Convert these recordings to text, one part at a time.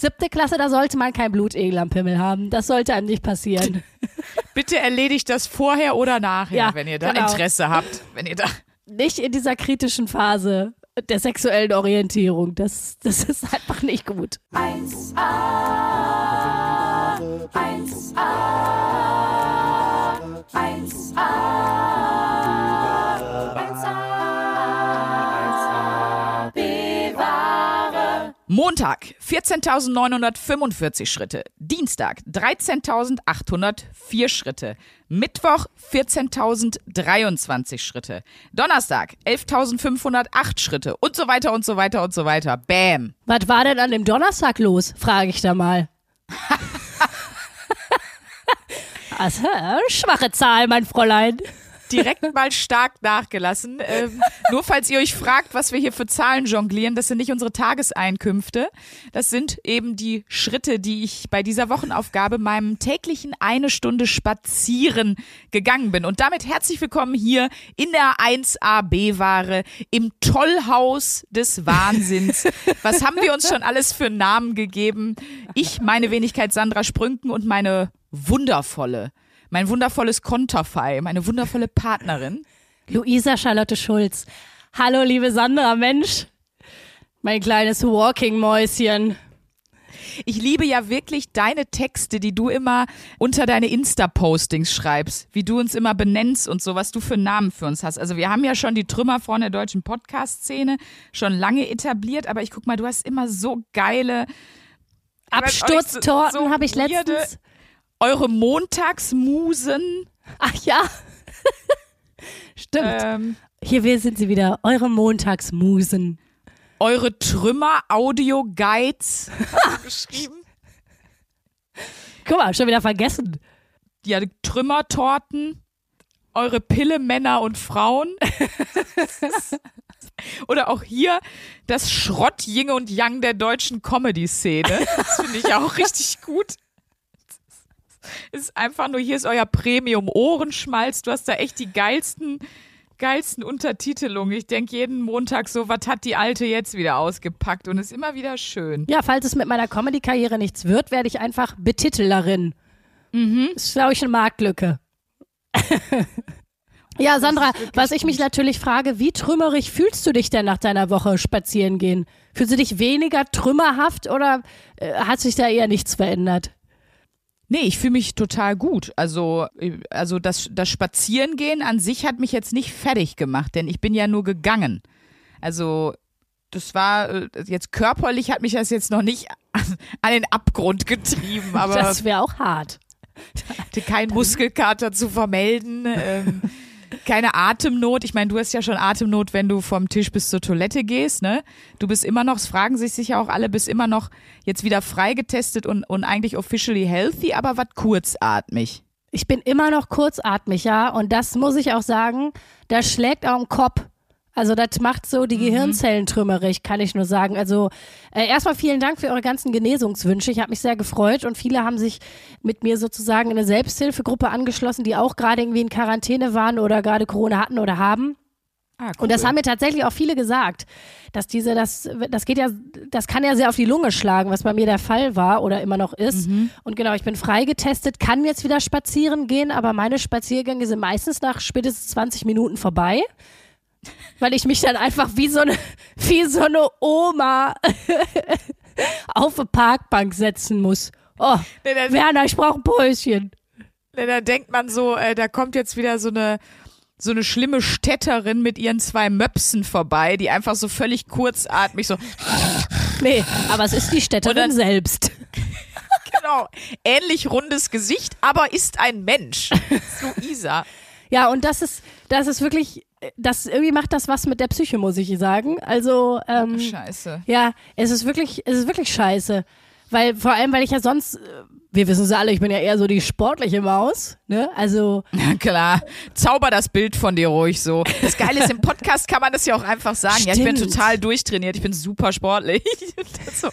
Siebte Klasse, da sollte man kein Blutegel am Pimmel haben. Das sollte einem nicht passieren. Bitte erledigt das vorher oder nachher, Ja, wenn ihr da genau. Interesse habt. Wenn ihr da. Nicht in dieser kritischen Phase der sexuellen Orientierung. Das, das ist einfach nicht gut. 1A, 1A, 1A, Montag 14.945 Schritte. Dienstag 13.804 Schritte. Mittwoch 14.023 Schritte. Donnerstag 11.508 Schritte. Und so weiter und so weiter und so weiter. Bam. Was war denn an dem Donnerstag los? Frage ich da mal. also, äh, schwache Zahl, mein Fräulein. Direkt mal stark nachgelassen. Ähm, nur falls ihr euch fragt, was wir hier für Zahlen jonglieren, das sind nicht unsere Tageseinkünfte. Das sind eben die Schritte, die ich bei dieser Wochenaufgabe meinem täglichen eine Stunde spazieren gegangen bin. Und damit herzlich willkommen hier in der 1AB-Ware im Tollhaus des Wahnsinns. Was haben wir uns schon alles für Namen gegeben? Ich, meine Wenigkeit Sandra Sprünken und meine wundervolle mein wundervolles Konterfei, meine wundervolle Partnerin. Luisa Charlotte Schulz. Hallo, liebe Sandra, Mensch. Mein kleines Walking-Mäuschen. Ich liebe ja wirklich deine Texte, die du immer unter deine Insta-Postings schreibst, wie du uns immer benennst und so, was du für Namen für uns hast. Also wir haben ja schon die Trümmerfrauen der deutschen Podcast-Szene schon lange etabliert, aber ich guck mal, du hast immer so geile Absturztorten so habe ich letztens. Eure Montagsmusen. Ach ja. Stimmt. Ähm, Hier wir sind sie wieder, eure Montagsmusen. eure Trümmer-Audio-Guides geschrieben. Guck mal, schon wieder vergessen. ja, Trümmertorten, eure Pille Männer und Frauen. Oder auch hier das Schrott Yin und Yang der deutschen Comedy-Szene. Das finde ich auch richtig gut. Ist einfach nur, hier ist euer Premium-Ohrenschmalz. Du hast da echt die geilsten, geilsten Untertitelungen. Ich denke jeden Montag so, was hat die Alte jetzt wieder ausgepackt? Und ist immer wieder schön. Ja, falls es mit meiner Comedy-Karriere nichts wird, werde ich einfach Betitelerin. Mhm. Das ist, glaube ich, eine Marktlücke. ja, Sandra, was ich mich natürlich frage, wie trümmerig fühlst du dich denn nach deiner Woche spazieren gehen? Fühlst du dich weniger trümmerhaft oder äh, hat sich da eher nichts verändert? Nee, ich fühle mich total gut. Also, also das, das Spazierengehen an sich hat mich jetzt nicht fertig gemacht, denn ich bin ja nur gegangen. Also, das war äh, jetzt körperlich hat mich das jetzt noch nicht an, an den Abgrund getrieben, aber das wäre auch hart. hatte keinen Muskelkater zu vermelden. Ähm, keine Atemnot. Ich meine, du hast ja schon Atemnot, wenn du vom Tisch bis zur Toilette gehst, ne? Du bist immer noch, es fragen sich sicher auch alle, bist immer noch jetzt wieder freigetestet und, und eigentlich officially healthy, aber was kurzatmig. Ich bin immer noch kurzatmig, ja. Und das muss ich auch sagen, das schlägt auch im Kopf. Also das macht so die Gehirnzellen trümmerig, kann ich nur sagen. Also äh, erstmal vielen Dank für eure ganzen Genesungswünsche. Ich habe mich sehr gefreut und viele haben sich mit mir sozusagen in eine Selbsthilfegruppe angeschlossen, die auch gerade irgendwie in Quarantäne waren oder gerade Corona hatten oder haben. Ah, Und das haben mir tatsächlich auch viele gesagt, dass diese, das, das geht ja, das kann ja sehr auf die Lunge schlagen, was bei mir der Fall war oder immer noch ist. Und genau, ich bin freigetestet, kann jetzt wieder spazieren gehen, aber meine Spaziergänge sind meistens nach spätestens 20 Minuten vorbei. Weil ich mich dann einfach wie so eine, wie so eine Oma auf eine Parkbank setzen muss. Oh, Nee, da, Werner, ich brauche ein Päuschen. nee, da denkt man so, äh, da kommt jetzt wieder so eine so eine schlimme Städterin mit ihren zwei Möpsen vorbei, die einfach so völlig kurzatmig so Nee, aber es ist die Städterin dann- selbst. genau ähnlich rundes Gesicht, aber ist ein Mensch. Luisa. Ja, und das ist, das ist wirklich, das irgendwie macht das was mit der Psyche, muss ich sagen. Also, ähm, Scheiße. ja, es ist wirklich, es ist wirklich scheiße. Weil, vor allem, weil ich ja sonst, äh, wir wissen es alle, ich bin ja eher so die sportliche Maus, ne? Also, Ja, klar. Zauber das Bild von dir ruhig so. Das Geile ist, im Podcast kann man das ja auch einfach sagen. Ja, ich bin Stimmt. total durchtrainiert, ich bin super sportlich. so.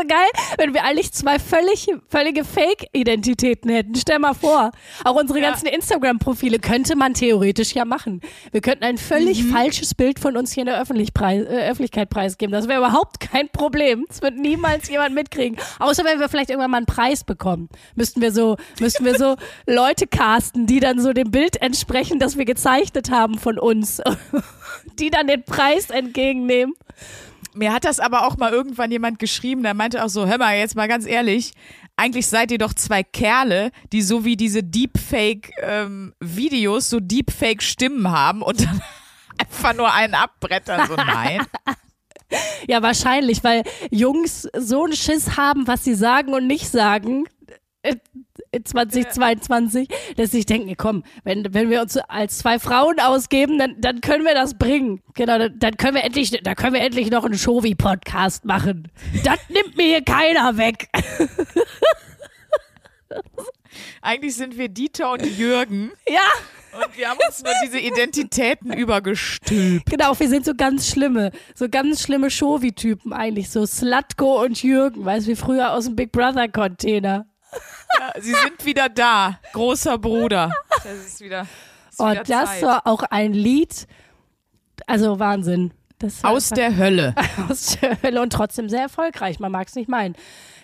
So geil, wenn wir eigentlich zwei völlig, völlige Fake-Identitäten hätten. Stell mal vor. Auch unsere Ja. ganzen Instagram-Profile könnte man theoretisch ja machen. Wir könnten ein völlig Mhm. falsches Bild von uns hier in der Öffentlich preis, äh, Öffentlichkeit preisgeben. Das wäre überhaupt kein Problem. Das wird niemals jemand mitkriegen. Außer wenn wir vielleicht irgendwann mal einen Preis bekommen. Müssten wir so, müssten wir so Leute casten, die dann so dem Bild entsprechen, das wir gezeichnet haben von uns. die dann den Preis entgegennehmen. Mir hat das aber auch mal irgendwann jemand geschrieben, der meinte auch so, hör mal, jetzt mal ganz ehrlich, eigentlich seid ihr doch zwei Kerle, die so wie diese Deepfake-Videos so Deepfake-Stimmen haben und dann einfach nur einen abbrettern. So, nein. Ja, wahrscheinlich, weil Jungs so einen Schiss haben, was sie sagen und nicht sagen. Äh, in 2022, dass sie denken, komm, wenn, wenn wir uns als zwei Frauen ausgeben, dann, dann können wir das bringen. Genau, dann, dann können wir endlich, da können wir endlich noch einen Shovi-Podcast machen. Das nimmt mir hier keiner weg. Eigentlich sind wir Dieter und Jürgen Ja, und wir haben uns nur diese Identitäten übergestülpt. genau, wir sind so ganz schlimme, so ganz schlimme Shovi-Typen eigentlich, so Slutko und Jürgen, weißt du, wie früher aus dem Big Brother-Container. Ja, sie sind wieder da, großer Bruder. Das ist wieder, ist Oh, wieder das Zeit. war auch ein Lied. Also Wahnsinn. Aus der Hölle. aus der Hölle und trotzdem sehr erfolgreich. Man mag es nicht meinen.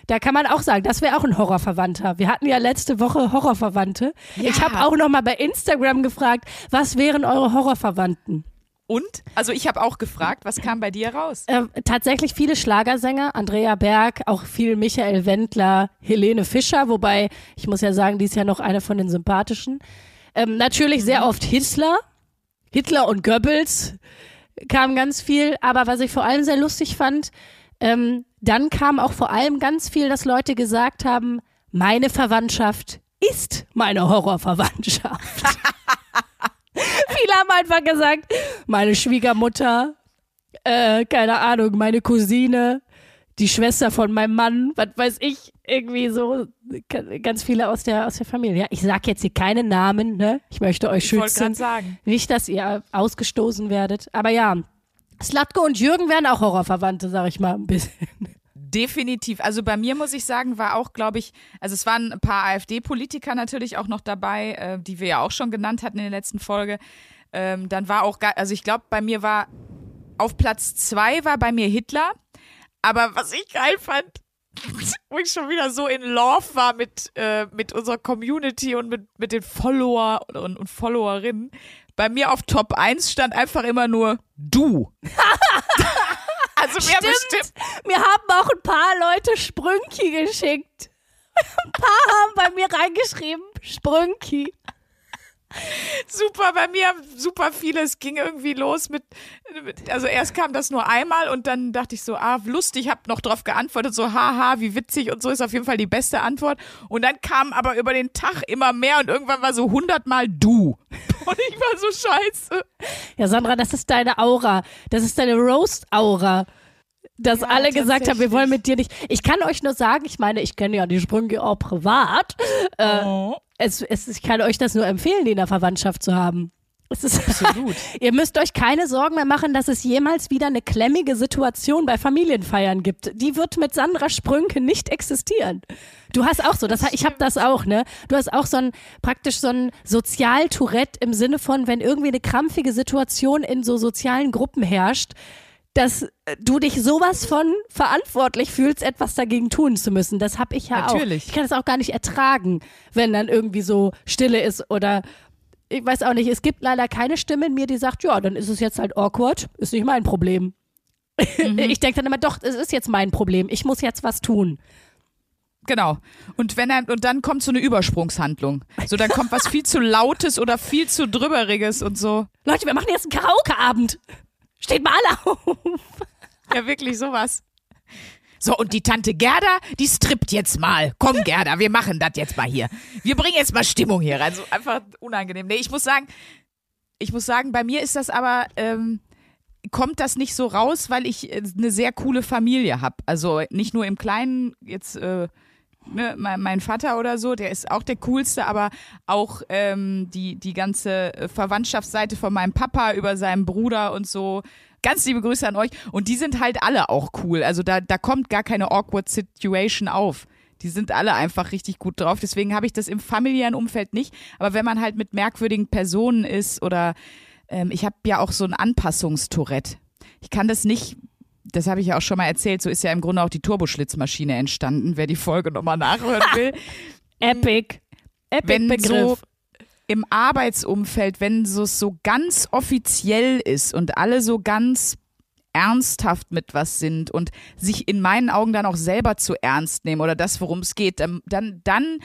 Da kann man auch sagen, das wäre auch ein Horrorverwandter. Wir hatten ja letzte Woche Horrorverwandte. Ich habe auch noch mal bei Instagram gefragt, was wären eure Horrorverwandten? Und? Also ich habe auch gefragt, was kam bei dir raus? Äh, tatsächlich viele Schlagersänger, Andrea Berg, auch viel Michael Wendler, Helene Fischer, wobei ich muss ja sagen, die ist ja noch eine von den sympathischen. Ähm, natürlich sehr oft Hitler, Hitler und Goebbels kam ganz viel, aber was ich vor allem sehr lustig fand, ähm, dann kam auch vor allem ganz viel, dass Leute gesagt haben, meine Verwandtschaft ist meine Horrorverwandtschaft. Viele haben einfach gesagt, meine Schwiegermutter, äh, keine Ahnung, meine Cousine, die Schwester von meinem Mann, was weiß ich, irgendwie so ga- ganz viele aus der aus der Familie. Ja, ich sag jetzt hier keine Namen, ne? Ich möchte euch Ich schützen. sagen. Nicht, dass ihr ausgestoßen werdet, aber ja. Slatko und Jürgen wären auch Horrorverwandte, sag ich mal ein bisschen. Definitiv. Also bei mir muss ich sagen, war auch, glaube ich, also es waren ein paar AfD-Politiker natürlich auch noch dabei, äh, die wir ja auch schon genannt hatten in der letzten Folge. Ähm, dann war auch, also ich glaube, bei mir war auf Platz zwei war bei mir Hitler. Aber was ich geil fand, wo ich schon wieder so in Love war mit, äh, mit unserer Community und mit, mit den Follower und, und Followerinnen. Bei mir auf Top 1 stand einfach immer nur du. also mir bestimmt Mir haben auch ein paar Leute Sprünki geschickt. Ein paar haben bei mir reingeschrieben, Sprünki. Super, bei mir super viele. Es ging irgendwie los mit, mit- also erst kam das nur einmal und dann dachte ich so, ah, lustig, hab noch drauf geantwortet, so, haha, wie witzig und so ist auf jeden Fall die beste Antwort. Und dann kam aber über den Tag immer mehr und irgendwann war so hundertmal du. Und ich war so scheiße. Ja, Sandra, das ist deine Aura. Das ist deine Roast-Aura. Dass Ja, alle gesagt haben, wir wollen mit dir nicht. Ich kann euch nur sagen, ich meine, ich kenne ja die Sprünge auch privat. Äh, Oh. es, es, ich kann euch das nur empfehlen, die in der Verwandtschaft zu haben. Es ist, Absolut. Ihr müsst euch keine Sorgen mehr machen, dass es jemals wieder eine klemmige Situation bei Familienfeiern gibt. Die wird mit Sandra Sprünke nicht existieren. Du hast auch so, das, ich habe das auch, ne? Du hast auch so ein praktisch so ein Sozialtourette im Sinne von, wenn irgendwie eine krampfige Situation in so sozialen Gruppen herrscht, dass äh, du dich sowas von verantwortlich fühlst, etwas dagegen tun zu müssen. Das habe ich ja auch. Natürlich. Ich kann es auch gar nicht ertragen, wenn dann irgendwie so Stille ist oder ich weiß auch nicht, es gibt leider keine Stimme in mir, die sagt, ja, dann ist es jetzt halt awkward, ist nicht mein Problem. Ich denke dann immer, doch, es ist jetzt mein Problem, ich muss jetzt was tun. Genau. Und wenn er, und dann kommt so eine Übersprungshandlung. So, dann kommt was viel zu Lautes oder viel zu Drüberiges und so. Leute, wir machen jetzt einen Karaoke-Abend. Steht mal alle auf. Ja, wirklich sowas. So, und die Tante Gerda, die strippt jetzt mal. Komm, Gerda, wir machen das jetzt mal hier. Wir bringen jetzt mal Stimmung hier rein. So einfach unangenehm. Nee, ich muss sagen, ich muss sagen, bei mir ist das aber, ähm, kommt das nicht so raus, weil ich äh, eine sehr coole Familie habe. Also nicht nur im Kleinen, jetzt äh, ne, mein, mein Vater oder so, der ist auch der coolste, aber auch ähm, die, die ganze äh, Verwandtschaftsseite von meinem Papa über seinen Bruder und so. Ganz liebe Grüße an euch. Und die sind halt alle auch cool. Also da, da kommt gar keine awkward Situation auf. Die sind alle einfach richtig gut drauf. Deswegen habe ich das im familiären Umfeld nicht. Aber wenn man halt mit merkwürdigen Personen ist oder ähm, ich habe ja auch so ein Anpassungstourette. Ich kann das nicht, das habe ich ja auch schon mal erzählt, so ist ja im Grunde auch die Turboschlitzmaschine entstanden, wer die Folge nochmal nachhören will. Epic. Epic wenn so Begriff. im Arbeitsumfeld, wenn so so ganz offiziell ist und alle so ganz ernsthaft mit was sind und sich in meinen Augen dann auch selber zu ernst nehmen oder das, worum es geht, dann, dann, dann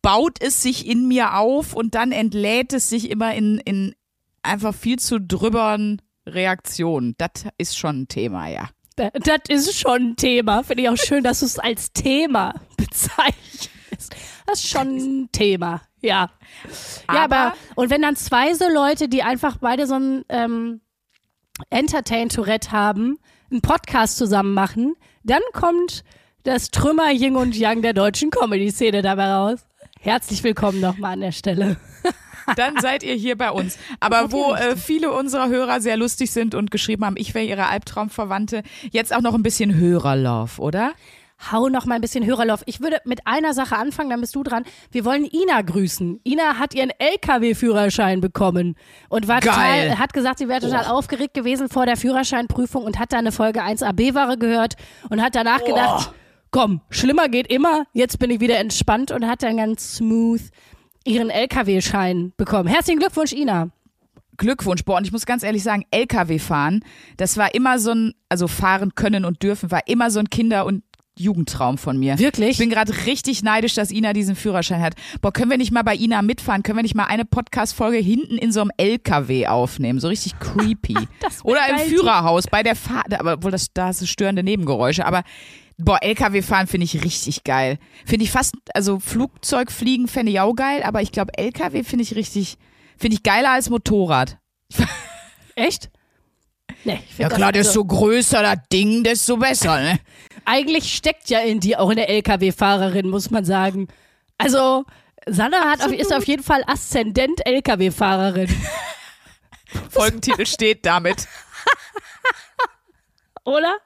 baut es sich in mir auf und dann entlädt es sich immer in, in einfach viel zu drübern Reaktionen. Das ist schon ein Thema, ja. Da- Das ist schon ein Thema. Finde ich auch schön, dass du es als Thema bezeichnest. Das ist schon ein Thema, ja. Ja, aber, Aber- und wenn dann zwei so Leute, die einfach beide so ein ähm, Entertain-Tourette haben, einen Podcast zusammen machen, dann kommt das Trümmer Yin und Yang der deutschen Comedy-Szene dabei raus. Herzlich willkommen nochmal an der Stelle. Dann seid ihr hier bei uns. Aber wo äh, viele unserer Hörer sehr lustig sind und geschrieben haben, ich wäre ihre Albtraumverwandte, jetzt auch noch ein bisschen Hörerlove, oder? Hau noch mal ein bisschen Hörerlauf. Ich würde mit einer Sache anfangen, dann bist du dran. Wir wollen Ina grüßen. Ina hat ihren LKW-Führerschein bekommen und war Geil. total, hat gesagt, sie wäre total aufgeregt gewesen vor der Führerscheinprüfung und hat da eine Folge 1 AB-Ware gehört und hat danach gedacht, komm, schlimmer geht immer, jetzt bin ich wieder entspannt und hat dann ganz smooth ihren LKW-Schein bekommen. Herzlichen Glückwunsch, Ina. Glückwunsch, boah, und ich muss ganz ehrlich sagen, LKW fahren, das war immer so ein, also fahren können und dürfen, war immer so ein Kinder- und Jugendtraum von mir. Wirklich? Ich bin gerade richtig neidisch, dass Ina diesen Führerschein hat. Boah, können wir nicht mal bei Ina mitfahren? Können wir nicht mal eine Podcast-Folge hinten in so einem LKW aufnehmen? So richtig creepy. Das Oder im. Führerhaus bei der Fahrt, aber wohl das, da hast du störende Nebengeräusche, aber boah, LKW fahren finde ich richtig geil. Finde ich fast, also Flugzeug fliegen fände ich auch geil, aber ich glaube LKW finde ich richtig, finde ich geiler als Motorrad. Echt? Nee, ich Ja klar, also- desto größer das Ding, desto besser, ne? eigentlich steckt ja in dir auch eine LKW-Fahrerin, muss man sagen. Also, Sanna hat auf, ist auf jeden Fall Aszendent LKW-Fahrerin, Folgentitel steht damit. oder?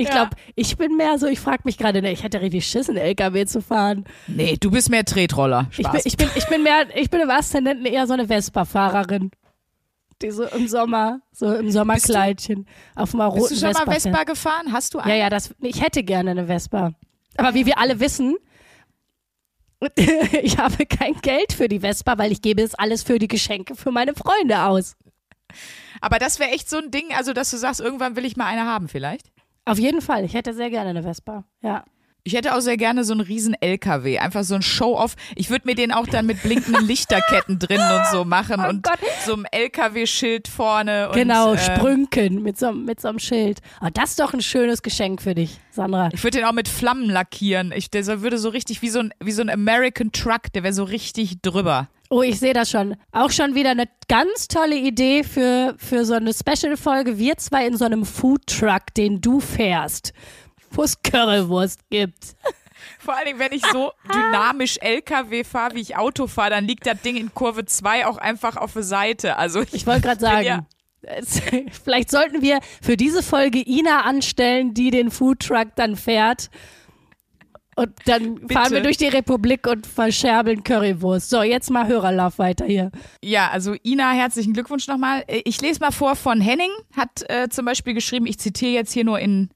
Ich Ja. glaube, ich bin mehr so, ich frage mich gerade, ne, ich hätte richtig Schiss, einen LKW zu fahren. Nee, du bist mehr Tretroller. Ich Spaß. bin, ich, bin, ich bin mehr, ich bin im Aszendenten eher so eine Vespa-Fahrerin. Die so im Sommer, so im Sommerkleidchen auf einer roten bist du schon Vespa. mal. Vespa gefahren? Hast du Ja, einen? ja, das, ich hätte gerne eine Vespa. Aber wie wir alle wissen, ich habe kein Geld für die Vespa, weil ich gebe es alles für die Geschenke für meine Freunde aus. Aber das wäre echt so ein Ding, also dass du sagst, irgendwann will ich mal eine haben vielleicht. Auf jeden Fall, ich hätte sehr gerne eine Vespa. Ja. Ich hätte auch sehr gerne so einen riesen LKW, einfach so ein Show-off. Ich würde mir den auch dann mit blinkenden Lichterketten drin und so machen Oh und Gott. so einem LKW-Schild vorne. Und, genau, äh, Sprünken mit so, mit so einem Schild. Oh, das ist doch ein schönes Geschenk für dich, Sandra. Ich würde den auch mit Flammen lackieren. Ich, der würde so richtig wie so ein, wie so ein American Truck, der wäre so richtig drüber. Oh, ich sehe das schon. Auch schon wieder eine ganz tolle Idee für, für so eine Special-Folge. Wir zwei in so einem Foodtruck, den du fährst, wo es Currywurst gibt. Vor allen Dingen, wenn ich so dynamisch LKW fahre, wie ich Auto fahre, dann liegt das Ding in Kurve 2 auch einfach auf der Seite. Also ich, Ich wollte gerade sagen, Ja. vielleicht sollten wir für diese Folge Ina anstellen, die den Foodtruck dann fährt. Und dann fahren wir durch die Republik und verscherbeln Currywurst. So, jetzt mal Hörerlauf weiter hier. Ja, also Ina, herzlichen Glückwunsch nochmal. Äh, Ich lese mal vor von Henning, hat äh, zum Beispiel geschrieben, ich zitiere jetzt hier nur in,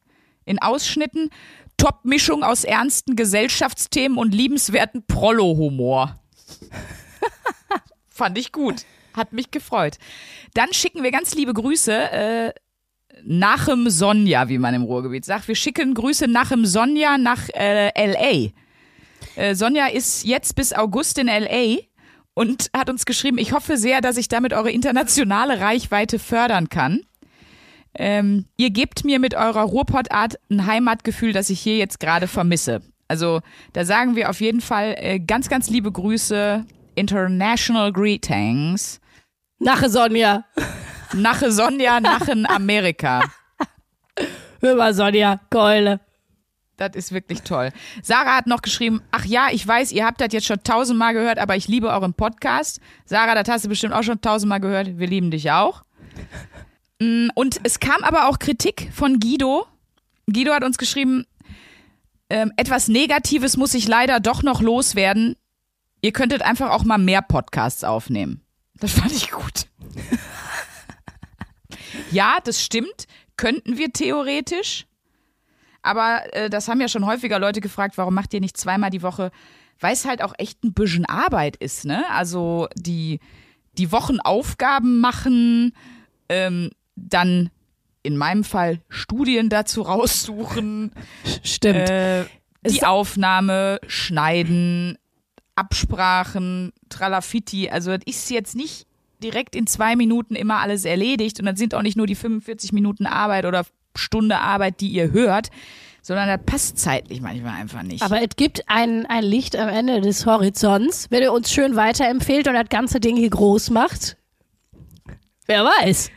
in Ausschnitten, Top-Mischung aus ernsten Gesellschaftsthemen und liebenswerten Prollo-Humor. Fand ich gut. Hat mich gefreut. Dann schicken wir ganz liebe Grüße äh, nachem Sonja, wie man im Ruhrgebiet sagt. Wir schicken Grüße nachem Sonja nach äh, L.A. Äh, Sonja ist jetzt bis August in L.A. und hat uns geschrieben, ich hoffe sehr, dass ich damit eure internationale Reichweite fördern kann. Ähm, ihr gebt mir mit eurer Ruhrpottart ein Heimatgefühl, das ich hier jetzt gerade vermisse. Also da sagen wir auf jeden Fall äh, ganz, ganz liebe Grüße, International Greetings. Nache Sonja. Nache Sonja, Nachen Amerika. Hör mal, Sonja, Keule. Das ist wirklich toll. Sarah hat noch geschrieben, ach ja, ich weiß, ihr habt das jetzt schon tausendmal gehört, aber ich liebe euren Podcast. Sarah, das hast du bestimmt auch schon tausendmal gehört. Wir lieben dich auch. Mm, Und es kam aber auch Kritik von Guido. Guido hat uns geschrieben, ähm, etwas Negatives muss ich leider doch noch loswerden. Ihr könntet einfach auch mal mehr Podcasts aufnehmen. Das fand ich gut. Ja, das stimmt. Könnten wir theoretisch. Aber äh, das haben ja schon häufiger Leute gefragt, warum macht ihr nicht zweimal die Woche? Weil es halt auch echt ein bisschen Arbeit ist, ne? Also die, die Wochenaufgaben machen, ähm, dann in meinem Fall Studien dazu raussuchen, Stimmt. äh, Es- die Aufnahme, schneiden, Absprachen, Tralafiti. Also das ist jetzt nicht direkt in zwei Minuten immer alles erledigt und dann sind auch nicht nur die 45 Minuten Arbeit oder Stunde Arbeit, die ihr hört, sondern das passt zeitlich manchmal einfach nicht. Aber es gibt ein, ein Licht am Ende des Horizonts, wenn ihr uns schön weiterempfehlt und das ganze Ding hier groß macht. Wer weiß.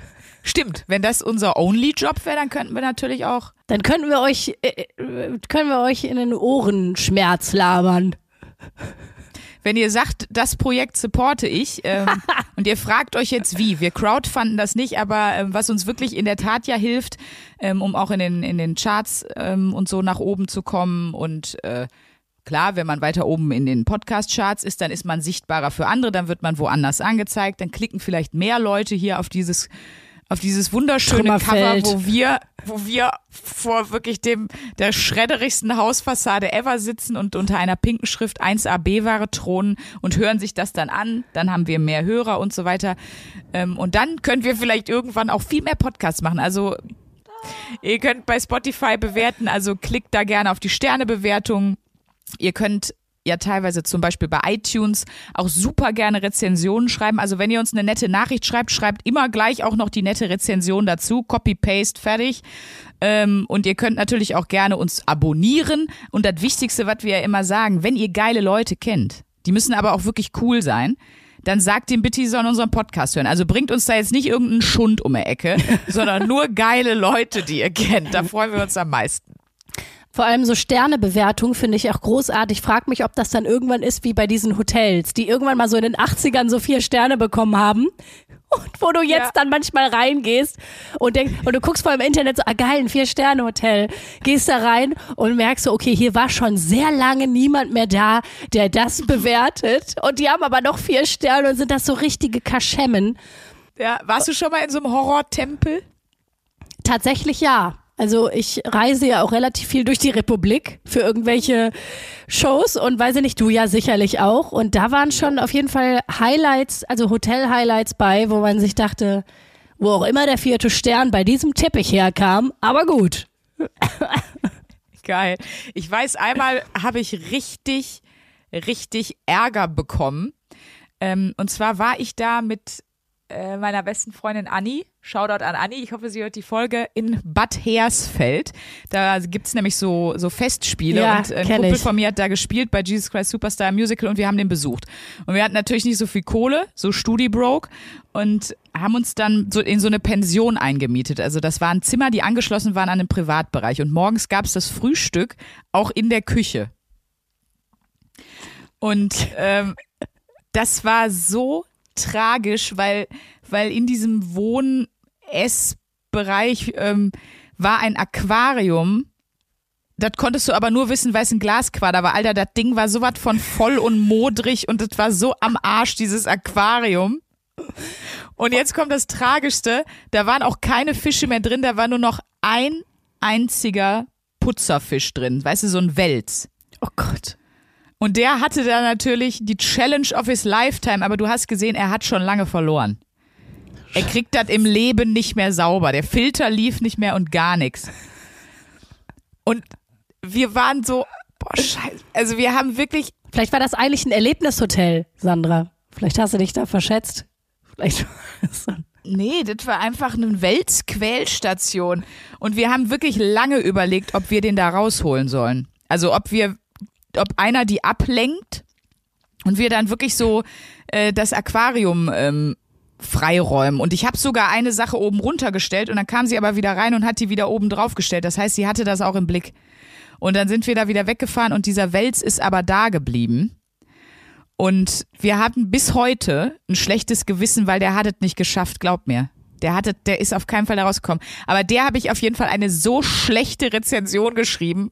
Stimmt, wenn das unser Only-Job wäre, dann könnten wir natürlich auch. Dann könnten wir euch, äh, äh, können wir euch in den Ohrenschmerz labern. Wenn ihr sagt, das Projekt supporte ich ähm, und ihr fragt euch jetzt wie, wir crowdfunden das nicht, aber ähm, was uns wirklich in der Tat ja hilft, ähm, um auch in den, in den Charts ähm, und so nach oben zu kommen. Und äh, Klar, wenn man weiter oben in den Podcast-Charts ist, dann ist man sichtbarer für andere, dann wird man woanders angezeigt, dann klicken vielleicht mehr Leute hier auf dieses auf dieses wunderschöne Cover, wo wir, wo wir vor wirklich dem der schredderigsten Hausfassade ever sitzen und unter einer pinken Schrift 1A B-Ware thronen und hören sich das dann an. Dann haben wir mehr Hörer und so weiter. Ähm, und dann können wir vielleicht irgendwann auch viel mehr Podcasts machen. Also ihr könnt bei Spotify bewerten, also klickt da gerne auf die Sternebewertung. Ihr könnt ja teilweise zum Beispiel bei iTunes auch super gerne Rezensionen schreiben. Also wenn ihr uns eine nette Nachricht schreibt, schreibt immer gleich auch noch die nette Rezension dazu. Copy, paste, fertig. Ähm, und ihr könnt natürlich auch gerne uns abonnieren. Und das Wichtigste, was wir ja immer sagen, wenn ihr geile Leute kennt, die müssen aber auch wirklich cool sein, dann sagt dem bitte, die sollen unseren Podcast hören. Also bringt uns da jetzt nicht irgendeinen Schund um die Ecke, sondern nur geile Leute, die ihr kennt. Da freuen wir uns am meisten. Vor allem so Sternebewertung finde ich auch großartig. Frag mich, ob das dann irgendwann ist wie bei diesen Hotels, die irgendwann mal so in den 80ern so vier Sterne bekommen haben. Und wo du jetzt Ja. dann manchmal reingehst und denkst, und du guckst vor im Internet so, ah geil, ein Vier-Sterne-Hotel. Gehst da rein und merkst so, okay, hier war schon sehr lange niemand mehr da, der das bewertet. Und die haben aber noch vier Sterne und sind das so richtige Kaschemmen. Ja, warst du schon mal in so einem Horrortempel? Tatsächlich ja. Also ich reise ja auch relativ viel durch die Republik für irgendwelche Shows und weiß ich nicht, du ja sicherlich auch. Und da waren schon auf jeden Fall Highlights, also Hotel-Highlights bei, wo man sich dachte, wo auch immer der vierte Stern bei diesem Teppich herkam, aber gut. Geil. Ich weiß, einmal habe ich richtig, richtig Ärger bekommen. Ähm, und zwar war ich da mit äh, meiner besten Freundin Anni. Shoutout an Anni. Ich hoffe, sie hört die Folge in Bad Hersfeld. Da gibt's nämlich so, so Festspiele Ja, und ein Kumpel ich. von mir hat da gespielt bei Jesus Christ Superstar Musical und wir haben den besucht. Und wir hatten natürlich nicht so viel Kohle, so Studi broke und haben uns dann so in so eine Pension eingemietet. Also das waren Zimmer, die angeschlossen waren an den Privatbereich. Und morgens gab's das Frühstück auch in der Küche. Und ähm, das war so tragisch, weil, weil in diesem Wohn-Ess-Bereich ähm, war ein Aquarium. Das konntest du aber nur wissen, weil es ein Glasquader war. Alter, das Ding war sowas von voll und modrig und das war so am Arsch, dieses Aquarium. Und jetzt kommt das Tragischste. Da waren auch keine Fische mehr drin, da war nur noch ein einziger Putzerfisch drin. Weißt du, so ein Wels. Oh Gott. Und der hatte da natürlich die Challenge of his lifetime, aber du hast gesehen, er hat schon lange verloren. Er kriegt das im Leben nicht mehr sauber. Der Filter lief nicht mehr und gar nichts. Und wir waren so, boah, scheiße. Also wir haben wirklich, Vielleicht war das eigentlich ein Erlebnishotel, Sandra. Vielleicht hast du dich da verschätzt. Vielleicht war das so nee, das war einfach eine Weltsquälstation. Und wir haben wirklich lange überlegt, ob wir den da rausholen sollen. Also ob wir, ob einer die ablenkt und wir dann wirklich so äh, das Aquarium ähm, freiräumen. Und ich habe sogar eine Sache oben runtergestellt und dann kam sie aber wieder rein und hat die wieder oben draufgestellt. Das heißt, sie hatte das auch im Blick. Und dann sind wir da wieder weggefahren und dieser Wels ist aber da geblieben. Und wir hatten bis heute ein schlechtes Gewissen, weil der hat es nicht geschafft, glaub mir. Der hatte, der ist auf keinen Fall da rausgekommen. Aber der habe ich auf jeden Fall eine so schlechte Rezension geschrieben.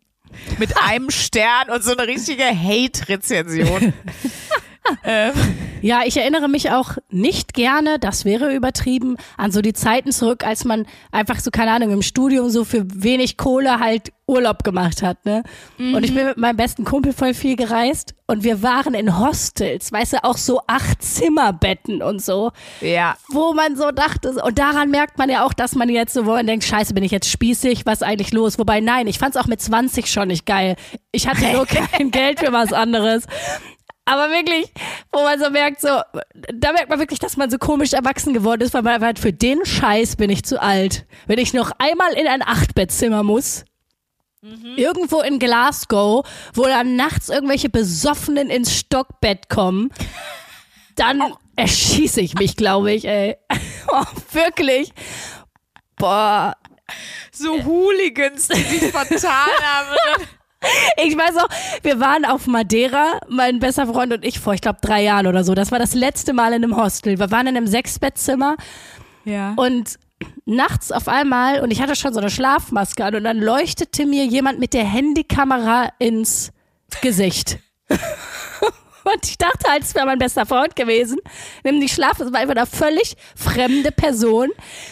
Mit einem Stern und so eine richtige Hate-Rezension. ähm, Ja, ich erinnere mich auch nicht gerne, das wäre übertrieben, an so die Zeiten zurück, als man einfach so, keine Ahnung, im Studium so für wenig Kohle halt Urlaub gemacht hat, ne? Und ich bin mit meinem besten Kumpel voll viel gereist und wir waren in Hostels, weißt du, auch so acht Zimmerbetten und so, ja. wo man so dachte, und daran merkt man ja auch, dass man jetzt so, wo man denkt, scheiße, bin ich jetzt spießig, was ist eigentlich los? Wobei, nein, ich fand's auch mit 20 schon nicht geil. Ich hatte nur kein Geld für was anderes. Aber wirklich, wo man so merkt, so, da merkt man wirklich, dass man so komisch erwachsen geworden ist, weil man einfach für den Scheiß bin ich zu alt. Wenn ich noch einmal in ein Achtbettzimmer muss, irgendwo in Glasgow, wo dann nachts irgendwelche Besoffenen ins Stockbett kommen, dann erschieße ich mich, glaube ich, ey. Oh, wirklich. Boah, So Hooligans, die sich vertan haben. Ich weiß auch, wir waren auf Madeira, mein bester Freund und ich, vor, ich glaube, drei Jahren oder so. Das war das letzte Mal in einem Hostel. Wir waren in einem Sechsbettzimmer Ja. und nachts auf einmal, und ich hatte schon so eine Schlafmaske an, und dann leuchtete mir jemand mit der Handykamera ins Gesicht. Und ich dachte halt, es wäre mein bester Freund gewesen. Nimm die Schlaf, das war einfach eine völlig fremde Person.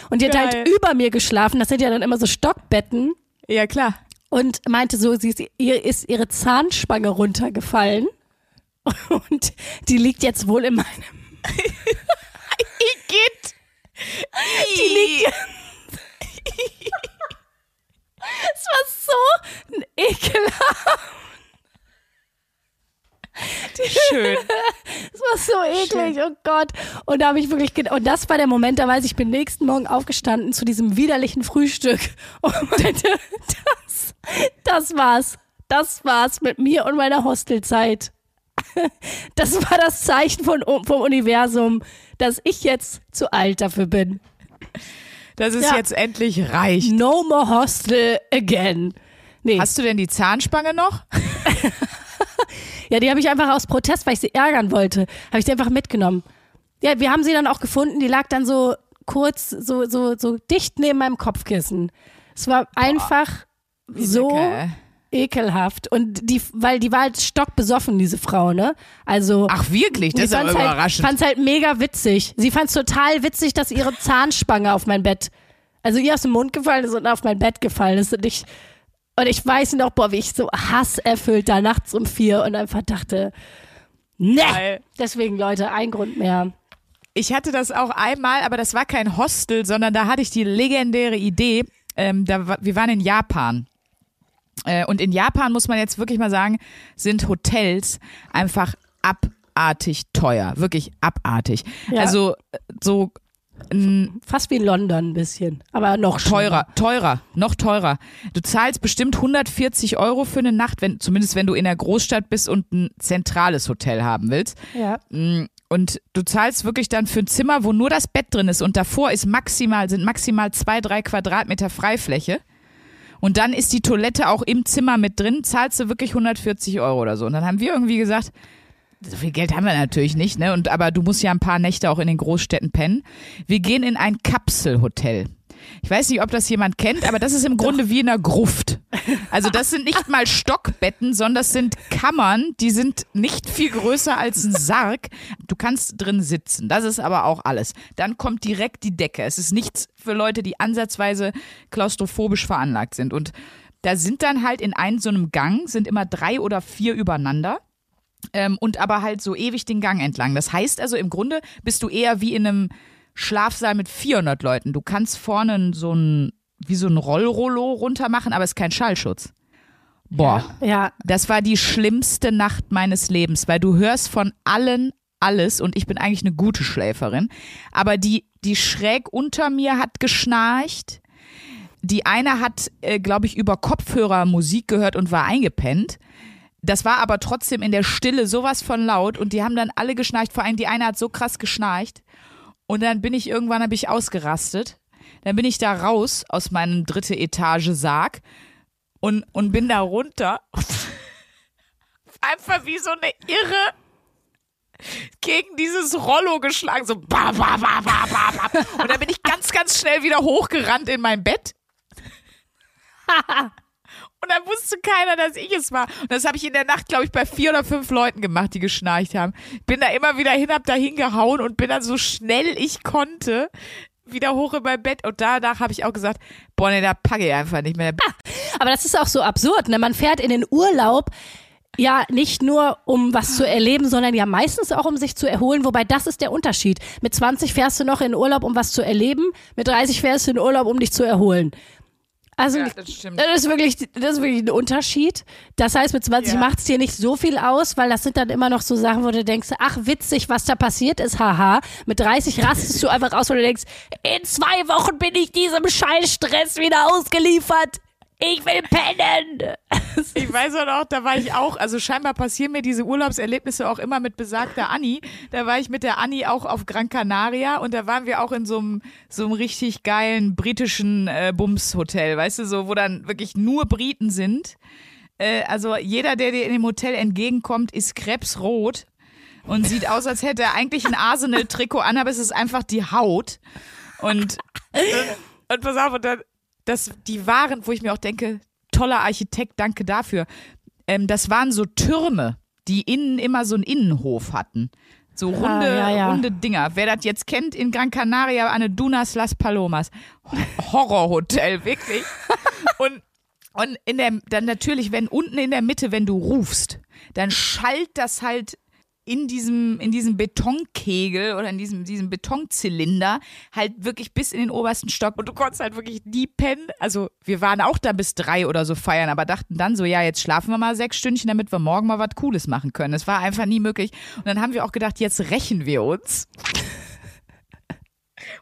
Und die hat Geil. halt über mir geschlafen. Das sind ja dann immer so Stockbetten ja, klar. Und meinte so, sie ist, ihr ist ihre Zahnspange runtergefallen und die liegt jetzt wohl in meinem. Igitt. Die liegt. Es war so ekelhaft. Schön. Es war so eklig, oh Gott. Und da habe ich wirklich, und das war der Moment, da weiß ich, ich bin nächsten Morgen aufgestanden zu diesem widerlichen Frühstück und das, das war's. Das war's mit mir und meiner Hostelzeit. Das war das Zeichen von, vom Universum, dass ich jetzt zu alt dafür bin. Dass es Ja. jetzt endlich reicht. No more Hostel again. Nee, Hast du denn die Zahnspange noch? Ja, die habe ich einfach aus Protest, weil ich sie ärgern wollte, habe ich sie einfach mitgenommen. Ja, wir haben sie dann auch gefunden, die lag dann so kurz, so, so, so dicht neben meinem Kopfkissen. Es war einfach so Lecker. ekelhaft. Und die, weil die war halt stockbesoffen, diese Frau, ne? Also. Ach wirklich? Das ist aber halt, überraschend. fand's halt mega witzig. Sie fand's total witzig, dass ihre Zahnspange auf mein Bett, also ihr aus dem Mund gefallen ist und auf mein Bett gefallen ist. Und ich, und ich weiß noch, boah, wie ich so hasserfüllt da nachts um vier und einfach dachte, ne. Geil. Deswegen, Leute, ein Grund mehr. Ich hatte das auch einmal, aber das war kein Hostel, sondern da hatte ich die legendäre Idee. Ähm, da, wir waren in Japan. Äh, und in Japan muss man jetzt wirklich mal sagen, sind Hotels einfach abartig teuer. Wirklich abartig. Ja. Also äh, so Fast wie London ein bisschen, aber noch teurer, teurer, noch teurer. Du zahlst bestimmt 140 Euro für eine Nacht, wenn, zumindest wenn du in der Großstadt bist und ein zentrales Hotel haben willst. Ja. Mm, Und du zahlst wirklich dann für ein Zimmer, wo nur das Bett drin ist und davor ist maximal, sind maximal zwei, drei Quadratmeter Freifläche. Und dann ist die Toilette auch im Zimmer mit drin, zahlst du wirklich 140 Euro oder so. Und dann haben wir irgendwie gesagt, so viel Geld haben wir natürlich nicht, ne? Und aber du musst ja ein paar Nächte auch in den Großstädten pennen. Wir gehen in ein Kapselhotel. Ich weiß nicht, ob das jemand kennt, aber das ist im Grunde wie in einer Gruft. Also das sind nicht mal Stockbetten, sondern das sind Kammern, die sind nicht viel größer als ein Sarg. Du kannst drin sitzen, das ist aber auch alles. Dann kommt direkt die Decke. Es ist nichts für Leute, die ansatzweise klaustrophobisch veranlagt sind. Und da sind dann halt in einem so einem Gang, sind immer drei oder vier übereinander. Ähm, und aber halt so ewig den Gang entlang. Das heißt also, im Grunde bist du eher wie in einem Schlafsaal mit 400 Leuten. Du kannst vorne so ein, wie so ein Rollrollo runter machen, aber es ist kein Schallschutz. Boah, Ja, das war die schlimmste Nacht meines Lebens, weil du hörst von allen alles und ich bin eigentlich eine gute Schläferin, aber die, die schräg unter mir hat geschnarcht. Die eine hat, äh, glaube ich, über Kopfhörer Musik gehört und war eingepennt. Das war aber trotzdem in der Stille sowas von laut und die haben dann alle geschnarcht. Vor allem die eine hat so krass geschnarcht. Und dann bin ich irgendwann, habe ich ausgerastet. Dann bin ich da raus aus meinem dritte Etage Sarg und, und bin da runter. Einfach wie so eine Irre gegen dieses Rollo geschlagen, so ba, ba, ba, ba, ba, ba. Und dann bin ich ganz, ganz schnell wieder hochgerannt in mein Bett. Und dann wusste keiner, dass ich es war. Und das habe ich in der Nacht, glaube ich, bei vier oder fünf Leuten gemacht, die geschnarcht haben. Bin da immer wieder hin, hab da hingehauen und bin dann so schnell ich konnte wieder hoch in mein Bett. Und danach habe ich auch gesagt, boah, nee, da packe ich einfach nicht mehr. Aber das ist auch so absurd, ne? Man fährt in den Urlaub ja nicht nur um was zu erleben, sondern ja meistens auch um sich zu erholen, wobei das ist der Unterschied. Mit 20 fährst du noch in Urlaub, um was zu erleben, mit 30 fährst du in Urlaub, um dich zu erholen. Also Ja, das das ist wirklich, das ist wirklich ein Unterschied. Das heißt, mit 20 Ja. macht es dir nicht so viel aus, weil das sind dann immer noch so Sachen, wo du denkst, ach witzig, was da passiert ist, haha. Mit 30 rastest du einfach aus, wo du denkst, in zwei Wochen bin ich diesem Scheißstress wieder ausgeliefert. Ich will pennen. Ich weiß auch noch, da war ich auch, also scheinbar passieren mir diese Urlaubserlebnisse auch immer mit besagter Anni. Da war ich mit der Anni auch auf Gran Canaria und da waren wir auch in so einem, so einem richtig geilen britischen äh, Bums-Hotel, weißt du, so, wo dann wirklich nur Briten sind. Äh, also jeder, der dir in dem Hotel entgegenkommt, ist krebsrot und sieht aus, als hätte er eigentlich ein Arsenal-Trikot an, aber es ist einfach die Haut. Und, und pass auf, und dann, das, die waren, wo ich mir auch denke, toller Architekt, danke dafür. Ähm, das waren so Türme, die innen immer so einen Innenhof hatten. So runde, ja, ja. runde Dinger. Wer das jetzt kennt, in Gran Canaria, eine Dunas Las Palomas. Horrorhotel, wirklich. Und, und in der, dann natürlich, wenn unten in der Mitte, wenn du rufst, dann schallt das halt in diesem, in diesem Betonkegel oder in diesem, diesem Betonzylinder halt wirklich bis in den obersten Stock und du konntest halt wirklich nie pennen. Also wir waren auch da bis drei oder so feiern, aber dachten dann so, ja, jetzt schlafen wir mal sechs Stündchen, damit wir morgen mal was Cooles machen können. Es war einfach nie möglich. Und dann haben wir auch gedacht, jetzt rächen wir uns.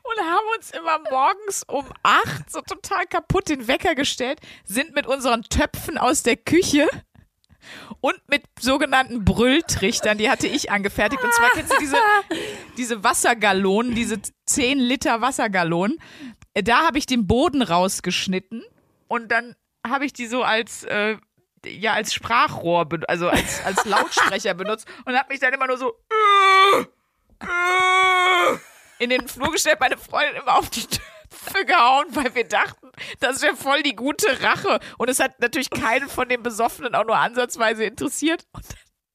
Und haben uns immer morgens um acht so total kaputt den Wecker gestellt, sind mit unseren Töpfen aus der Küche und mit sogenannten Brülltrichtern, die hatte ich angefertigt. Und zwar kennst du diese, diese Wassergallonen, diese 10 Liter Wassergallonen. Äh, Da habe ich den Boden rausgeschnitten und dann habe ich die so als, äh, ja, als Sprachrohr, also als, als Lautsprecher benutzt und habe mich dann immer nur so in den Flur gestellt, meine Freundin immer auf die Töpfe gehauen, weil wir dachten, das wäre voll die gute Rache. Und es hat natürlich keinen von den Besoffenen auch nur ansatzweise interessiert.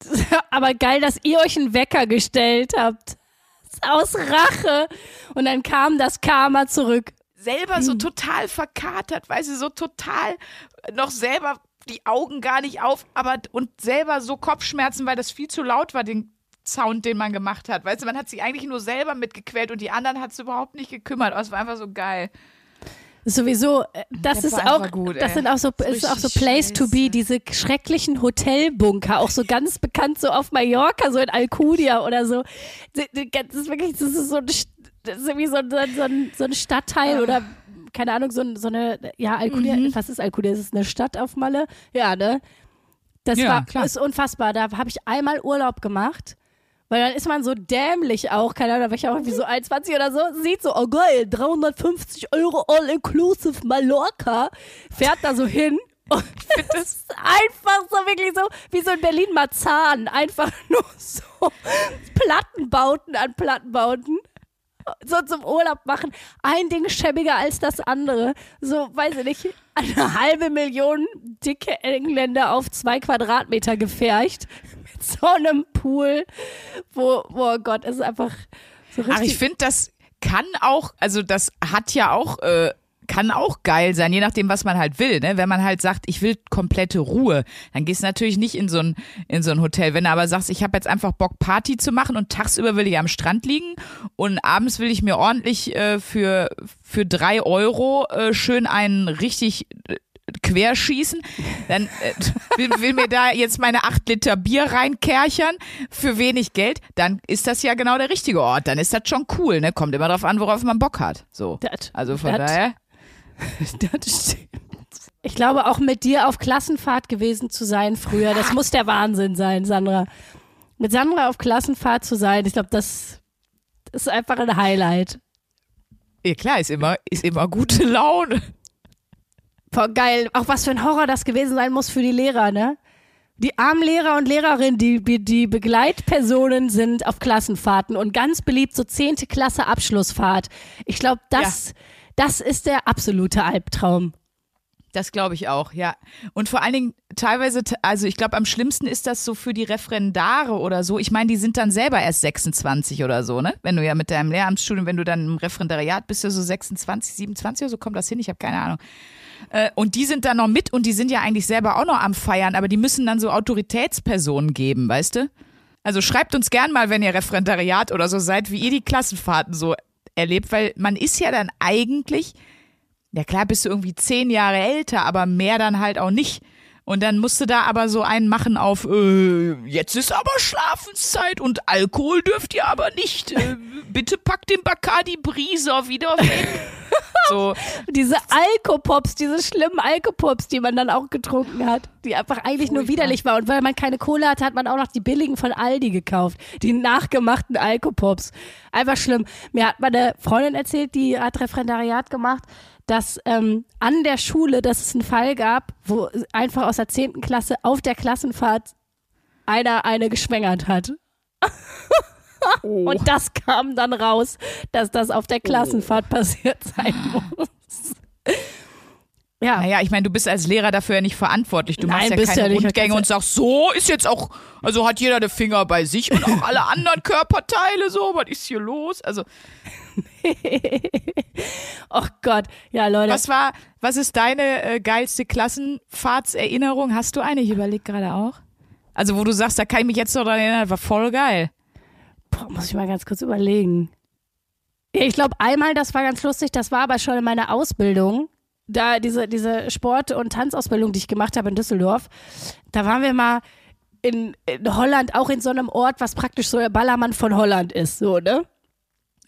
Aber geil, dass ihr euch einen Wecker gestellt habt. Aus Rache. Und dann kam das Karma zurück. selber so total verkatert, weißt du, so total noch selber die Augen gar nicht auf, aber und selber so Kopfschmerzen, weil das viel zu laut war, den Sound, den man gemacht hat. Weißt du, man hat sich eigentlich nur selber mitgequält und die anderen hat es überhaupt nicht gekümmert. Aber es war einfach so geil. Sowieso, äh, das ist auch, gut, das sind auch so, ist ist auch so Place to be, scheiße. diese schrecklichen Hotelbunker, auch so ganz bekannt so auf Mallorca, so in Alcudia oder so. Das ist wirklich, das ist so ein, das ist irgendwie so, ein- so, ein, so ein Stadtteil oder keine Ahnung, so, so eine, ja, Alcudia, Mhm. was ist Alcudia? Ist es eine Stadt auf Malle? Ja, ne? Das Ja, war, klar. ist unfassbar. Da habe ich einmal Urlaub gemacht. Weil dann ist man so dämlich auch, keine Ahnung, da war ich auch irgendwie so 21 oder so, sieht so, oh geil, 350 Euro all-inclusive Mallorca, fährt da so hin und das ist einfach so wirklich so, wie so in Berlin-Marzahn, einfach nur so Plattenbauten an Plattenbauten. So zum Urlaub machen. Ein Ding schäbiger als das andere. So, weiß ich nicht, eine halbe Million dicke Engländer auf zwei Quadratmeter gefercht. Mit so einem Pool, wo, oh Gott, es ist einfach so richtig. Ach, ich finde, das kann auch, also das hat ja auch, äh, kann auch geil sein, je nachdem, was man halt will. Ne? Wenn man halt sagt, ich will komplette Ruhe, dann gehst du natürlich nicht in so ein, in so ein Hotel. Wenn du aber sagst, ich habe jetzt einfach Bock, Party zu machen und tagsüber will ich am Strand liegen und abends will ich mir ordentlich äh, für, für drei Euro äh, schön einen richtig querschießen, dann äh, will, will mir da jetzt meine acht Liter Bier reinkerchern für wenig Geld, dann ist das ja genau der richtige Ort. Dann ist das schon cool, ne? Kommt immer drauf an, worauf man Bock hat. So. Das- Also von das- daher. Das stimmt. Ich glaube, auch mit dir auf Klassenfahrt gewesen zu sein früher, das muss der Wahnsinn sein, Sandra. Mit Sandra auf Klassenfahrt zu sein, ich glaube, das ist einfach ein Highlight. Ja klar, ist immer, ist immer gute Laune. Voll geil. Auch was für ein Horror das gewesen sein muss für die Lehrer, ne? Die armen Lehrer und Lehrerinnen, die, die- Begleitpersonen sind auf Klassenfahrten und ganz beliebt so 10. Klasse Abschlussfahrt. Ich glaube, das, das ist der absolute Albtraum. Das glaube ich auch, ja. Und vor allen Dingen teilweise, also ich glaube, am schlimmsten ist das so für die Referendare oder so. Ich meine, die sind dann selber erst 26 oder so, ne? Wenn du ja mit deinem Lehramtsstudium, wenn du dann im Referendariat bist, ja so 26, 27 oder so, kommt das hin? Ich habe keine Ahnung. Äh, Und die sind dann noch mit und die sind ja eigentlich selber auch noch am Feiern, aber die müssen dann so Autoritätspersonen geben, weißt du? Also schreibt uns gern mal, wenn ihr Referendariat oder so seid, wie ihr die Klassenfahrten so erlebt, weil man ist ja dann eigentlich ja klar bist du irgendwie zehn Jahre älter, aber mehr dann halt auch nicht. Und dann musst du da aber so einen machen auf, äh, jetzt ist aber Schlafenszeit und Alkohol dürft ihr aber nicht. Äh, bitte packt den Bacardi Brieser wieder weg. So, Diese Alkopops, diese schlimmen Alkopops, die man dann auch getrunken hat, die einfach eigentlich nur Furchtbar. widerlich waren. Und weil man keine Kohle hatte, hat man auch noch die billigen von Aldi gekauft. Die nachgemachten Alkopops. Einfach schlimm. Mir hat meine Freundin erzählt, die hat Referendariat gemacht, dass ähm, an der Schule, dass es einen Fall gab, wo einfach aus der 10. Klasse auf der Klassenfahrt einer eine geschwängert hat. Und das kam dann raus, dass das auf der Klassenfahrt passiert sein muss. Ja, naja, ich meine, du bist als Lehrer dafür ja nicht verantwortlich. Du Nein, machst ja keine ja. Rundgänge und sagst, so ist jetzt auch, also hat jeder den Finger bei sich und auch alle anderen Körperteile so, was ist hier los? Also, oh Gott. Ja, Leute. was war, was ist deine äh, geilste Klassenfahrtserinnerung? Hast du eine? Ich überlege gerade auch. Also, wo du sagst, da kann ich mich jetzt noch dran erinnern, war voll geil. Boah, muss ich mal ganz kurz überlegen. Ja, ich glaube, einmal, das war ganz lustig, das war aber schon in meiner Ausbildung. Da diese, diese Sport- und Tanzausbildung, die ich gemacht habe in Düsseldorf, da waren wir mal in, in Holland, auch in so einem Ort, was praktisch so der Ballermann von Holland ist, so, ne?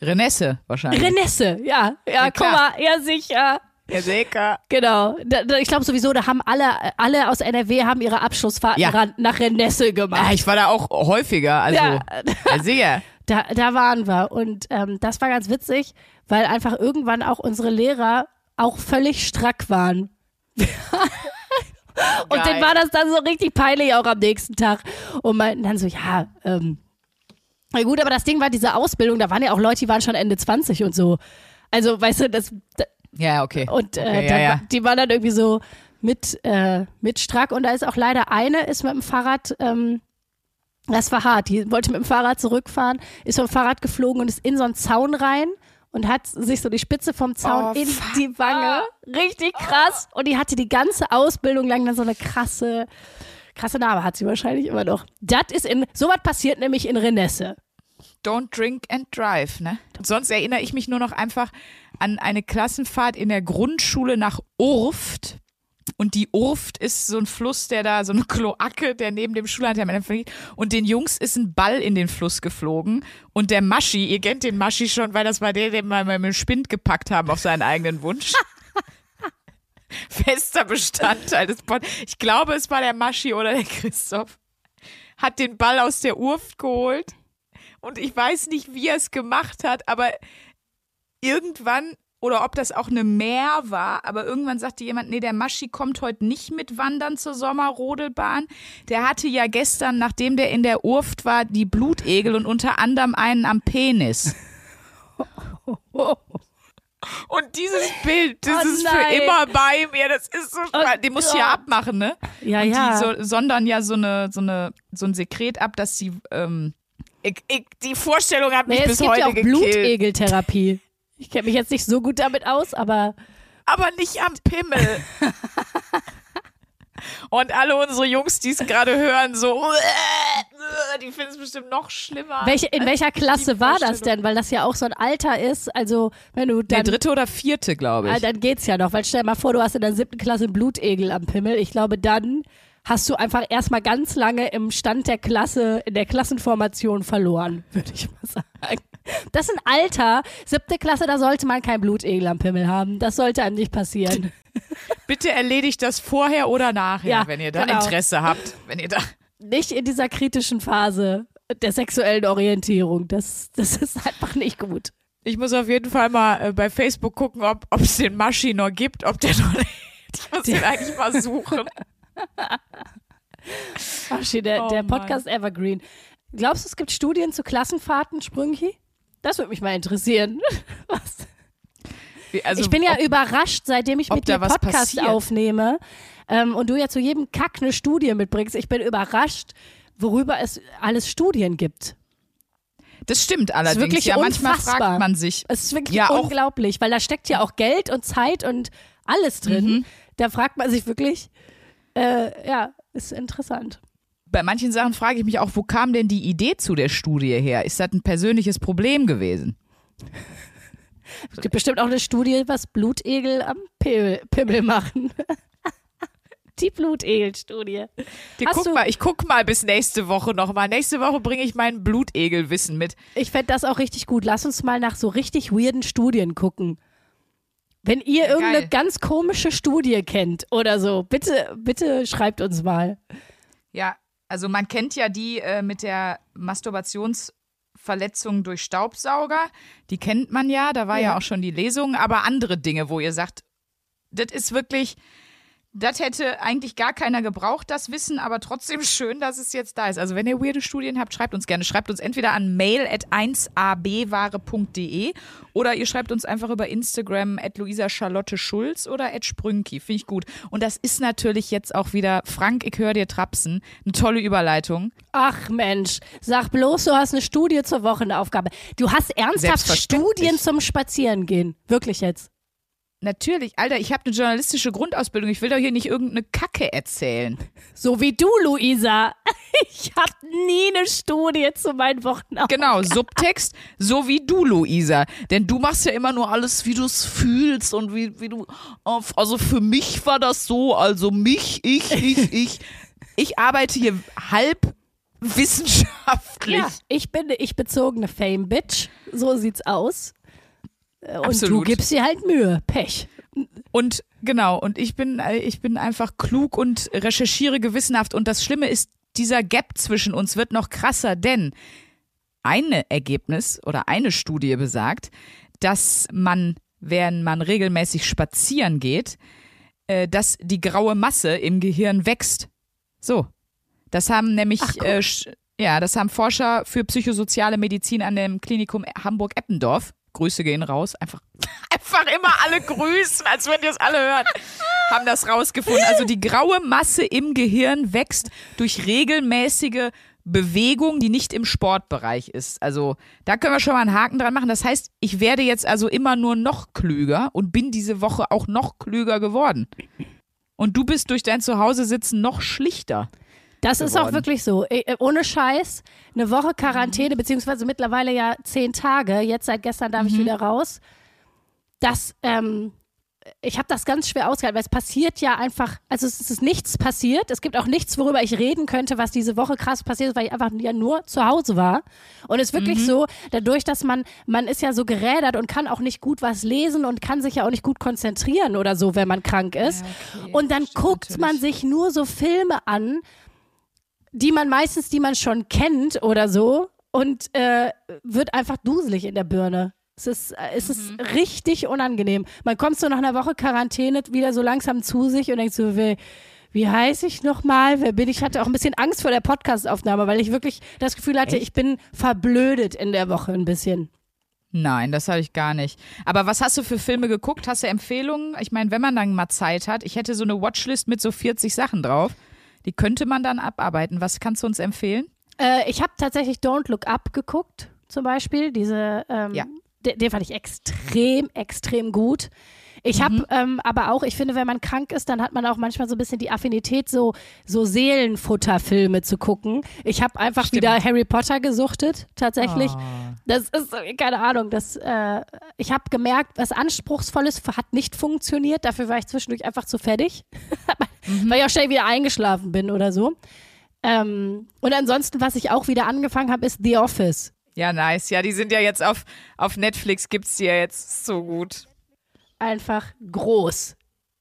Renesse wahrscheinlich. Renesse, ja. Ja, Ja, guck klar. mal, ja, sicher. ja, sicher. Genau. Da, da, ich glaube sowieso, da haben alle, alle aus NRW haben ihre Abschlussfahrten Ja. nach Renesse Ja, gemacht. ich war da auch häufiger, also Ja. ja, sicher. Da, da waren wir. Und ähm, das war ganz witzig, weil einfach irgendwann auch unsere Lehrer auch völlig strack waren. Und Geil. dann war das dann so richtig peinlich auch am nächsten Tag. Und meinten dann so, ja, ähm, na gut, aber das Ding war diese Ausbildung, da waren ja auch Leute, die waren schon Ende 20 und so. Also, weißt du, das, Ja, okay. und äh, Okay, dann, ja, ja. die waren dann irgendwie so mit, äh, mit Strack. Und da ist auch leider eine, ist mit dem Fahrrad, ähm, das war hart, die wollte mit dem Fahrrad zurückfahren, ist vom Fahrrad geflogen und ist in so einen Zaun rein und hat sich so die Spitze vom Zaun Oh, in die Wange. Richtig krass. Und die hatte die ganze Ausbildung lang dann so eine krasse, krasse Narbe, hat sie wahrscheinlich immer noch. Das ist in, sowas passiert nämlich in Renesse. Don't drink and drive, ne? Sonst erinnere ich mich nur noch einfach an eine Klassenfahrt in der Grundschule nach Urft. Und die Urft ist so ein Fluss, der da, so eine Kloake, der neben dem Schullandheim liegt. Und den Jungs ist ein Ball in den Fluss geflogen. Und der Maschi, ihr kennt den Maschi schon, weil das war der, den wir mit dem Spind gepackt haben auf seinen eigenen Wunsch. Fester Bestandteil des Pod. Ich glaube, es war der Maschi oder der Christoph. Hat den Ball aus der Urft geholt. Und ich weiß nicht, wie er es gemacht hat, aber irgendwann, oder ob das auch eine Meer war, aber irgendwann sagte jemand, nee, der Maschi kommt heute nicht mit wandern zur Sommerrodelbahn. Der hatte ja gestern, nachdem der in der Urft war, die Blutegel und unter anderem einen am Penis. Und dieses Bild, das Oh ist für immer bei mir. Das ist so, Oh den muss ich ja abmachen, ne? Ja, und ja. die so, sondern ja so eine, so eine, so ein Sekret ab, dass sie, ähm, ich, ich, die Vorstellung hat mich es bis heute ja auch gekillt. Blutegeltherapie. Ich kenne mich jetzt nicht so gut damit aus, aber aber nicht am Pimmel. Und alle unsere Jungs, die es gerade hören, so, die finden es bestimmt noch schlimmer. welche, in welcher Klasse war das denn? Weil das ja auch so ein Alter ist. Also, wenn du Der dann, dritte oder vierte, glaube ah, ich. dann geht's ja noch. Weil stell dir mal vor, du hast in der siebten Klasse einen Blutegel am Pimmel. Ich glaube, dann hast du einfach erstmal ganz lange im Stand der Klasse, in der Klassenformation verloren, würde ich mal sagen. Das ist ein Alter, siebte Klasse, da sollte man kein Blutegel am Pimmel haben. Das sollte einem nicht passieren. Bitte erledigt das vorher oder nachher, Ja, wenn ihr da genau. Interesse habt. Wenn ihr da. Nicht in dieser kritischen Phase der sexuellen Orientierung. Das, das ist einfach nicht gut. Ich muss auf jeden Fall mal äh, bei Facebook gucken, ob es den Maschi noch gibt, ob der noch. Ich muss ihn eigentlich mal suchen. Aschi, der, Oh, der Mann. Podcast Evergreen. Glaubst du, es gibt Studien zu Klassenfahrten, Sprünki? Das würde mich mal interessieren. Was? Wie- Also, ich bin ja ob- überrascht, seitdem ich mit dir Podcast passiert. aufnehme ähm, und du ja zu jedem Kack eine Studie mitbringst. Ich bin überrascht, worüber es alles Studien gibt. das stimmt allerdings. wirklich ja, manchmal unfassbar. fragt man sich. Es ist wirklich Ja, unglaublich, weil da steckt ja auch Geld und Zeit und alles drin. Mhm. Da fragt man sich wirklich, äh, ja, ist interessant. Bei manchen Sachen frage ich mich auch, wo kam denn die Idee zu der Studie her? Ist das ein persönliches Problem gewesen? Es gibt bestimmt auch eine Studie, was Blutegel am Pimmel, Pimmel machen. Die Blutegel-Studie. Guck mal, ich guck mal bis nächste Woche nochmal. Nächste Woche bringe ich mein Blutegelwissen mit. Ich fände das auch richtig gut. Lass uns mal nach so richtig weirden Studien gucken. Wenn ihr irgendeine Geil. ganz komische Studie kennt oder so, bitte, bitte schreibt uns mal. Ja, also man kennt ja die äh, mit der Masturbationsverletzung durch Staubsauger. Die kennt man ja, da war ja, Ja. auch schon die Lesung. Aber andere Dinge, wo ihr sagt, das ist wirklich, das hätte eigentlich gar keiner gebraucht, das Wissen, aber trotzdem schön, dass es jetzt da ist. Also wenn ihr weirde Studien habt, schreibt uns gerne. Schreibt uns entweder an mail at 1abware.de oder ihr schreibt uns einfach über Instagram at Luisa Charlotte Schulz oder at Sprünki. Finde ich gut. Und das ist natürlich jetzt auch wieder, Frank, ich höre dir trapsen, eine tolle Überleitung. Ach Mensch, sag bloß, du hast eine Studie zur Wochenaufgabe. Du hast ernsthaft. Studien zum Spazierengehen. Wirklich jetzt. Natürlich, Alter, ich habe eine journalistische Grundausbildung. Ich will doch hier nicht irgendeine Kacke erzählen. So wie du, Luisa. Ich habe nie eine Studie zu meinen Wochenaufgaben. Genau, Subtext, so wie du, Luisa. Denn du machst ja immer nur alles, wie du es fühlst und wie, wie du. Also für mich war das so, also mich, ich, ich, ich. Ich arbeite hier halb wissenschaftlich. Ja, ich bin eine ich bezogene Fame-Bitch. So sieht's aus. Äh, Und du Absolut. gibst dir halt Mühe. Pech. Und genau, und ich bin, äh, ich bin einfach klug und recherchiere gewissenhaft. Und das Schlimme ist, dieser Gap zwischen uns wird noch krasser, denn ein Ergebnis oder eine Studie besagt, dass man, während man regelmäßig spazieren geht, äh, dass die graue Masse im Gehirn wächst. So. Das haben nämlich, Ach, äh, ja, das haben Forscher für psychosoziale Medizin an dem Klinikum Hamburg-Eppendorf. Grüße gehen raus. Einfach, einfach immer alle grüßen, als wenn ihr es alle hören. Haben das rausgefunden. Also die graue Masse im Gehirn wächst durch regelmäßige Bewegung, die nicht im Sportbereich ist. Also da können wir schon mal einen Haken dran machen. Das heißt, ich werde jetzt also immer nur noch klüger und bin diese Woche auch noch klüger geworden. Und du bist durch dein Zuhause-Sitzen noch schlichter. Das ist auch geworden. wirklich so. Äh, Ohne Scheiß. Eine Woche Quarantäne, beziehungsweise mittlerweile ja zehn Tage. Jetzt seit gestern darf ich wieder raus. Das, ähm, ich habe das ganz schwer ausgehalten, weil es passiert ja einfach, also es ist nichts passiert. Es gibt auch nichts, worüber ich reden könnte, was diese Woche krass passiert ist, weil ich einfach ja nur zu Hause war. Und es ist wirklich so, dadurch, dass man, man ist ja so gerädert und kann auch nicht gut was lesen und kann sich ja auch nicht gut konzentrieren oder so, wenn man krank ist. und dann guckt man sich nur so Filme an, die man meistens, die man schon kennt oder so und äh, wird einfach duselig in der Birne. Es ist, äh, es ist richtig unangenehm. Man kommt so nach einer Woche Quarantäne wieder so langsam zu sich und denkt so, wie, wie heiße ich nochmal? Wer bin ich? Ich hatte auch ein bisschen Angst vor der Podcastaufnahme, weil ich wirklich das Gefühl hatte, ich bin verblödet in der Woche ein bisschen. Nein, das habe ich gar nicht. Aber was hast du für Filme geguckt? Hast du Empfehlungen? Ich meine, wenn man dann mal Zeit hat, ich hätte so eine Watchlist mit so 40 Sachen drauf. Die könnte man dann abarbeiten. Was kannst du uns empfehlen? Äh, ich habe tatsächlich Don't Look Up geguckt, zum Beispiel. Diese, ähm, Ja. den, den fand ich extrem, extrem gut. Ich habe ähm, aber auch, ich finde, wenn man krank ist, dann hat man auch manchmal so ein bisschen die Affinität, so, so Seelenfutterfilme zu gucken. Ich habe einfach Stimmt. wieder Harry Potter gesuchtet, tatsächlich. Ah. Das ist, keine Ahnung, das, äh, ich habe gemerkt, was Anspruchsvolles hat nicht funktioniert. Dafür war ich zwischendurch einfach zu fertig, weil ich auch schnell wieder eingeschlafen bin oder so. Ähm, und ansonsten, was ich auch wieder angefangen habe, ist The Office. Ja, nice. Ja, die sind ja jetzt auf, auf Netflix, gibt's die ja jetzt so gut. Einfach groß.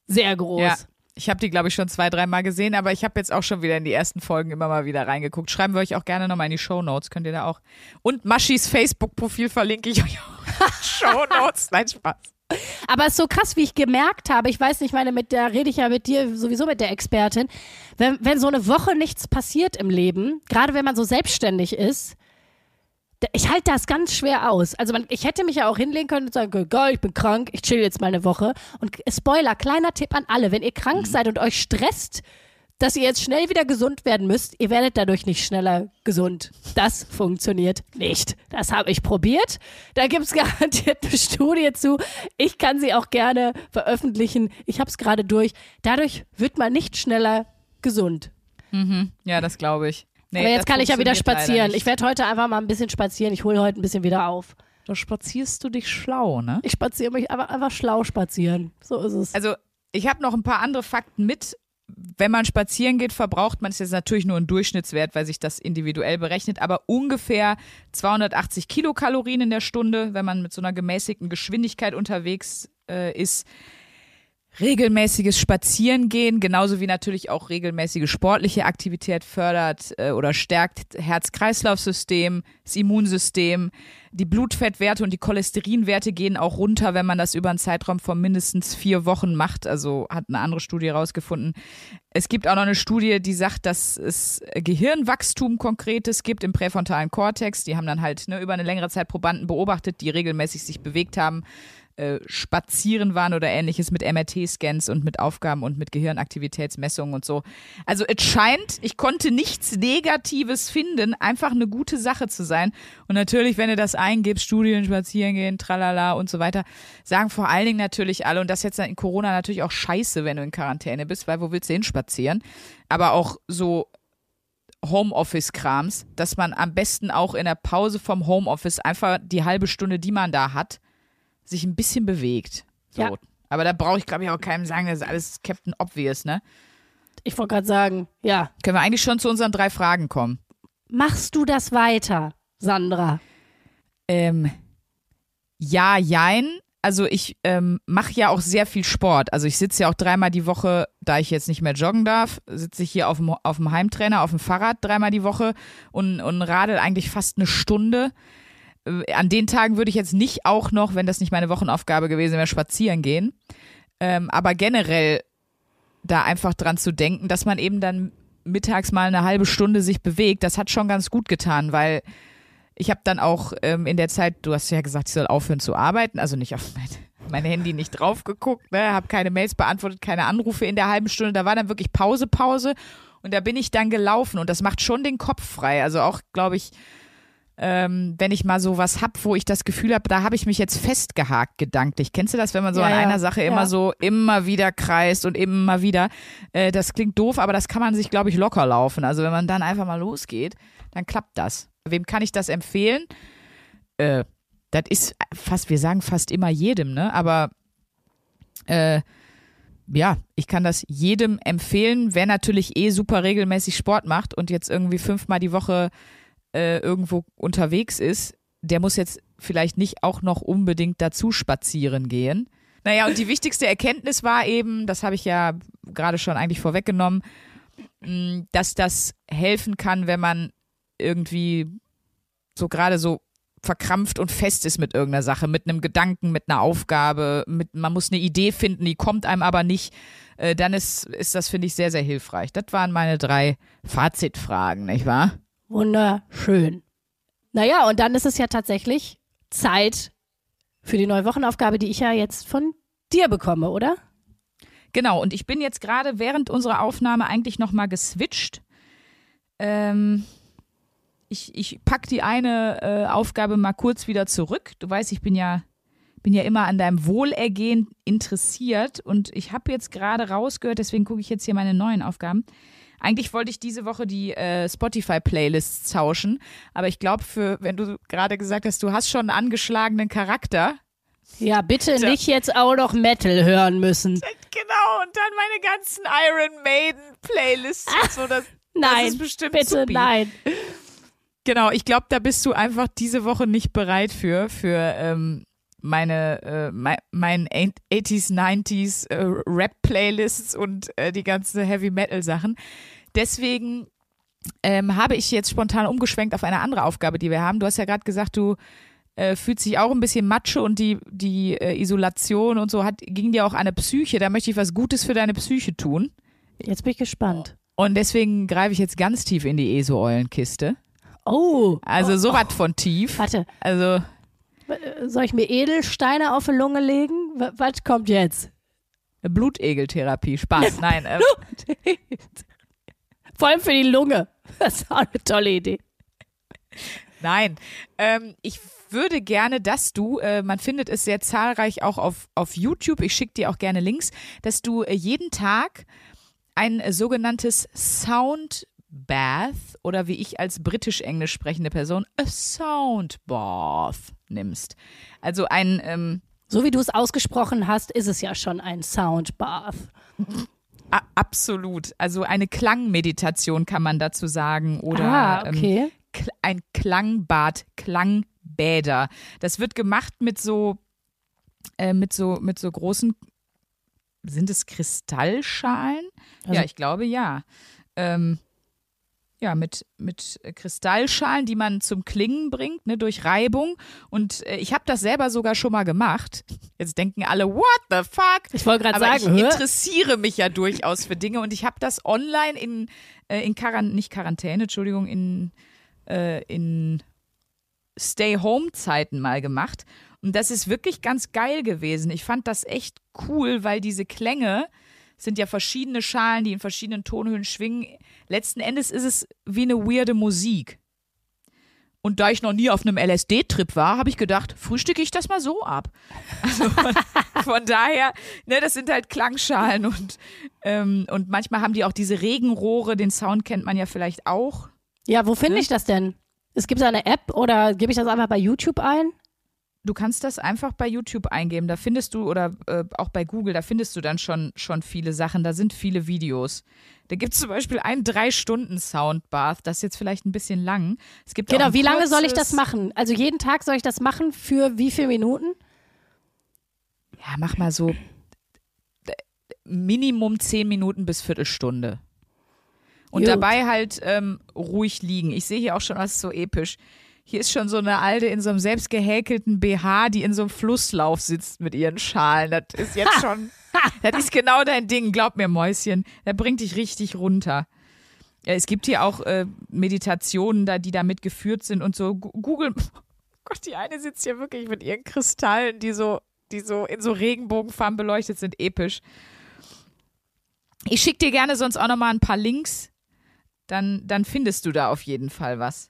Sehr groß. Ja. Ich habe die, glaube ich, schon zwei, dreimal gesehen, aber ich habe jetzt auch schon wieder in die ersten Folgen immer mal wieder reingeguckt. Schreiben wir euch auch gerne nochmal in die Show Notes, könnt ihr da auch. Und Maschis Facebook-Profil verlinke ich euch auch. Show Notes, nein, Spaß. Aber es ist so krass, wie ich gemerkt habe, ich weiß nicht, meine, mit der rede ich ja mit dir sowieso mit der Expertin, wenn, wenn so eine Woche nichts passiert im Leben, gerade wenn man so selbstständig ist, ich halte das ganz schwer aus. Also man, ich hätte mich ja auch hinlegen können und sagen können, geil, ich bin krank, ich chill jetzt mal eine Woche. Und Spoiler, kleiner Tipp an alle, wenn ihr krank seid und euch stresst, dass ihr jetzt schnell wieder gesund werden müsst, ihr werdet dadurch nicht schneller gesund. Das funktioniert nicht. Das habe ich probiert. Da gibt es garantiert eine Studie zu. Ich kann sie auch gerne veröffentlichen. Ich habe es gerade durch. Dadurch wird man nicht schneller gesund. Ja, das glaube ich. Nee, Aber jetzt kann ich ja wieder spazieren. Ich werde heute einfach mal ein bisschen spazieren. Ich hole heute ein bisschen wieder auf. Da spazierst du dich schlau, ne? Ich spaziere mich einfach, einfach schlau spazieren. So ist es. Also, ich habe noch ein paar andere Fakten mit. Wenn man spazieren geht, verbraucht man es jetzt natürlich nur ein Durchschnittswert, weil sich das individuell berechnet, aber ungefähr 280 Kilokalorien in der Stunde, wenn man mit so einer gemäßigten Geschwindigkeit unterwegs äh, ist. Regelmäßiges Spazierengehen, genauso wie natürlich auch regelmäßige sportliche Aktivität fördert äh, oder stärkt Herz-Kreislauf-System, das Immunsystem. Die Blutfettwerte und die Cholesterinwerte gehen auch runter, wenn man das über einen Zeitraum von mindestens vier Wochen macht. Also hat eine andere Studie herausgefunden. Es gibt auch noch eine Studie, die sagt, dass es Gehirnwachstum konkretes gibt im präfrontalen Kortex. Die haben dann halt ne, über eine längere Zeit Probanden beobachtet, die regelmäßig sich bewegt haben äh, spazieren waren oder ähnliches mit MRT-Scans und mit Aufgaben und mit Gehirnaktivitätsmessungen und so. Also es scheint, ich konnte nichts Negatives finden, einfach eine gute Sache zu sein. Und natürlich, wenn du das eingibst, Studien, spazieren gehen, tralala und so weiter, sagen vor allen Dingen natürlich alle, und das jetzt in Corona natürlich auch scheiße, wenn du in Quarantäne bist, weil wo willst du hinspazieren? Aber auch so Homeoffice-Krams, dass man am besten auch in der Pause vom Homeoffice einfach die halbe Stunde, die man da hat, sich ein bisschen bewegt. So. Ja. Aber da brauche ich, glaube ich, auch keinem sagen, das ist alles Captain Obvious, ne? Ich wollte gerade sagen, ja. Können wir eigentlich schon zu unseren drei Fragen kommen? Machst du das weiter, Sandra? Ähm, ja, jein. Also ich ähm, mache ja auch sehr viel Sport. Also ich sitze ja auch dreimal die Woche, da ich jetzt nicht mehr joggen darf, sitze ich hier auf dem, auf dem Heimtrainer, auf dem Fahrrad dreimal die Woche und, und radel eigentlich fast eine Stunde. Äh, An den Tagen würde ich jetzt nicht auch noch, wenn das nicht meine Wochenaufgabe gewesen wäre, spazieren gehen. Ähm, aber generell da einfach dran zu denken, dass man eben dann mittags mal eine halbe Stunde sich bewegt, das hat schon ganz gut getan, weil ich habe dann auch ähm, in der Zeit, du hast ja gesagt, ich soll aufhören zu arbeiten, also nicht auf mein, mein Handy nicht drauf geguckt, ne, habe keine Mails beantwortet, keine Anrufe in der halben Stunde, da war dann wirklich Pause, Pause und da bin ich dann gelaufen und das macht schon den Kopf frei, also auch, glaube ich, ähm, wenn ich mal so was hab, wo ich das Gefühl habe, da habe ich mich jetzt festgehakt gedanklich. Kennst du das, wenn man so Ja, an ja. einer Sache immer Ja. so immer wieder kreist und immer wieder? Äh, das klingt doof, aber das kann man sich, glaube ich, locker laufen. Also wenn man dann einfach mal losgeht, dann klappt das. Wem kann ich das empfehlen? Äh, das ist fast, wir sagen fast immer jedem, ne? Aber äh, ja, ich kann das jedem empfehlen, wer natürlich eh super regelmäßig Sport macht und jetzt irgendwie fünfmal die Woche äh, irgendwo unterwegs ist, der muss jetzt vielleicht nicht auch noch unbedingt dazu spazieren gehen. Naja, und die wichtigste Erkenntnis war eben, das habe ich ja gerade schon eigentlich vorweggenommen, mh, dass das helfen kann, wenn man irgendwie so gerade so verkrampft und fest ist mit irgendeiner Sache, mit einem Gedanken, mit einer Aufgabe, mit, man muss eine Idee finden, die kommt einem aber nicht, äh, dann ist, ist das, finde ich, sehr, sehr hilfreich. Das waren meine drei Fazitfragen, nicht wahr? Wunderschön. Naja, und dann ist es ja tatsächlich Zeit für die neue Wochenaufgabe, die ich ja jetzt von dir bekomme, oder? Genau, und ich bin jetzt gerade während unserer Aufnahme eigentlich nochmal geswitcht. Ähm, ich, ich pack die eine äh, Aufgabe mal kurz wieder zurück. Du weißt, ich bin ja, bin ja immer an deinem Wohlergehen interessiert und ich habe jetzt gerade rausgehört, deswegen gucke ich jetzt hier meine neuen Aufgaben. Eigentlich wollte ich diese Woche die äh, Spotify-Playlists tauschen, aber ich glaube, für wenn du gerade gesagt hast, du hast schon einen angeschlagenen Charakter, Ja, bitte Tja. nicht jetzt auch noch Metal hören müssen. Genau, und dann meine ganzen Iron Maiden Playlists und so. Das, Nein, das ist bestimmt bitte supi. nein. Genau, ich glaube, da bist du einfach diese Woche nicht bereit für, für, ähm, meine äh, mein, mein 80s, 90s äh, Rap-Playlists und äh, die ganzen Heavy Metal-Sachen. Deswegen ähm, habe ich jetzt spontan umgeschwenkt auf eine andere Aufgabe, die wir haben. Du hast ja gerade gesagt, du äh, fühlst dich auch ein bisschen matsche und die, die äh, Isolation und so hat, ging dir auch an eine Psyche. Da möchte ich was Gutes für deine Psyche tun. Jetzt bin ich gespannt. Und deswegen greife ich jetzt ganz tief in die ESO-Eulenkiste. Oh. Also oh, sowas von tief. Warte, Also soll ich mir Edelsteine auf die Lunge legen? Was kommt jetzt? Blutegeltherapie, Spaß. Nein, äh, Vor allem für die Lunge. Das ist auch eine tolle Idee. nein. Ähm, ich würde gerne, dass du, äh, man findet es sehr zahlreich auch auf, auf YouTube, ich schicke dir auch gerne Links, dass du äh, jeden Tag ein äh, sogenanntes Sound Bath oder wie ich als britisch-englisch sprechende Person a Sound Bath nimmst. Also ein, ähm, So wie du es ausgesprochen hast, ist es ja schon ein Soundbath. a- absolut, also eine Klangmeditation kann man dazu sagen oder ah, ähm, okay. Kl- ein Klangbad, Klangbäder. Das wird gemacht mit so, äh, mit so, mit so großen, sind es Kristallschalen? Also- ja, ich glaube ja. Ähm, ja, mit, mit Kristallschalen, die man zum Klingen bringt, ne, durch Reibung. Und äh, ich habe das selber sogar schon mal gemacht. Jetzt denken alle, what the fuck? Ich wollte gerade sagen, ich hä? interessiere mich ja durchaus für Dinge und ich habe das online in, äh, in Quarantäne, nicht Quarantäne, Entschuldigung, in, äh, in Stay-Home-Zeiten mal gemacht. Und das ist wirklich ganz geil gewesen. Ich fand das echt cool, weil diese Klänge sind ja verschiedene Schalen, die in verschiedenen Tonhöhen schwingen. Letzten Endes ist es wie eine weirde Musik. Und da ich noch nie auf einem LSD-Trip war, habe ich gedacht, frühstücke ich das mal so ab. Also von, von daher, ne, das sind halt Klangschalen und, ähm, und manchmal haben die auch diese Regenrohre, den Sound kennt man ja vielleicht auch. Ja, wo finde Ne? ich das denn? Es gibt eine App oder gebe ich das einfach bei YouTube ein? Du kannst das einfach bei YouTube eingeben, da findest du, oder äh, auch bei Google, da findest du dann schon, schon viele Sachen, da sind viele Videos. Da gibt es zum Beispiel ein Drei-Stunden-Soundbath, das ist jetzt vielleicht ein bisschen lang. Es gibt Genau, wie lange soll ich das machen? Also jeden Tag soll ich das machen für wie viele Minuten? Ja, mach mal so Minimum zehn Minuten bis Viertelstunde. Und Gut. dabei halt ähm, ruhig liegen. Ich sehe hier auch schon was so episch. Hier ist schon so eine Alte in so einem selbst gehäkelten BH, die in so einem Flusslauf sitzt mit ihren Schalen. Das ist jetzt schon, das ist genau dein Ding, glaub mir, Mäuschen. Der bringt dich richtig runter. Es gibt hier auch äh, Meditationen, da, die damit geführt sind und so. Google, oh Gott, die eine sitzt hier wirklich mit ihren Kristallen, die so, die so in so Regenbogenfarben beleuchtet sind, episch. Ich schicke dir gerne sonst auch nochmal ein paar Links. Dann, dann findest du da auf jeden Fall was.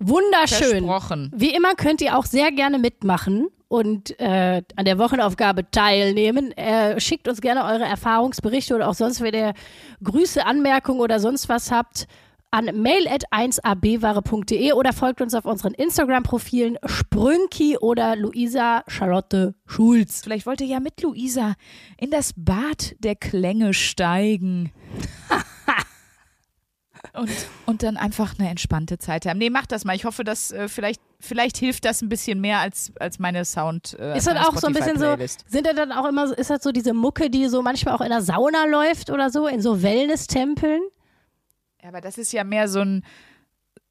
Wunderschön. Versprochen. Wie immer könnt ihr auch sehr gerne mitmachen und äh, an der Wochenaufgabe teilnehmen. Äh, schickt uns gerne eure Erfahrungsberichte oder auch sonst, wenn ihr Grüße, Anmerkungen oder sonst was habt, an mail at 1abware.de oder folgt uns auf unseren Instagram-Profilen Sprünki oder Luisa Charlotte Schulz. Vielleicht wollt ihr ja mit Luisa in das Bad der Klänge steigen. und, und dann einfach eine entspannte Zeit haben. Nee, macht das mal. Ich hoffe, dass äh, vielleicht, vielleicht hilft das ein bisschen mehr als, als meine Sound. Äh, Ist das meine auch so ein bisschen so, Spotify-Playlist. sind das dann auch immer, so- ist das so diese Mucke, die so manchmal auch in der Sauna läuft oder so, in so Wellness-Tempeln? Ja, aber das ist ja mehr so ein,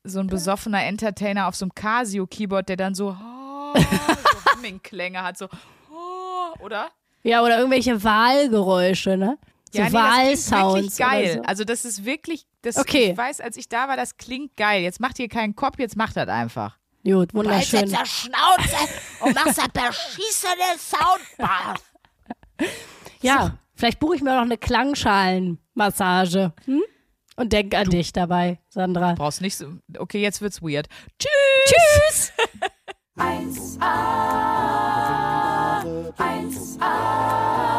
so ein besoffener Entertainer auf so einem Casio-Keyboard, der dann so, oh, so Humming-Klänge hat, so, oh, oder? Ja, oder irgendwelche Wahlgeräusche, ne? So ja, nee, das klingt wirklich Wahlsounds. geil. oder so. Also das ist wirklich, das, Okay. ich weiß, als ich da war, das klingt geil. Jetzt macht ihr keinen Kopf, jetzt macht das einfach. Gut, wunderschön. der Schnauze und machst das beschissene Soundbath. Ja, vielleicht buche ich mir noch eine Klangschalenmassage. Hm? Und denk an dich dabei, Sandra. Brauchst nicht so, okay, jetzt wird's weird. Tschüss! 1a, 1a,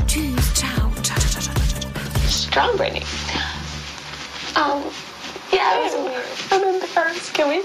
chow, Strong, Brittany. Um, yeah, it was weird. I'm. Can we?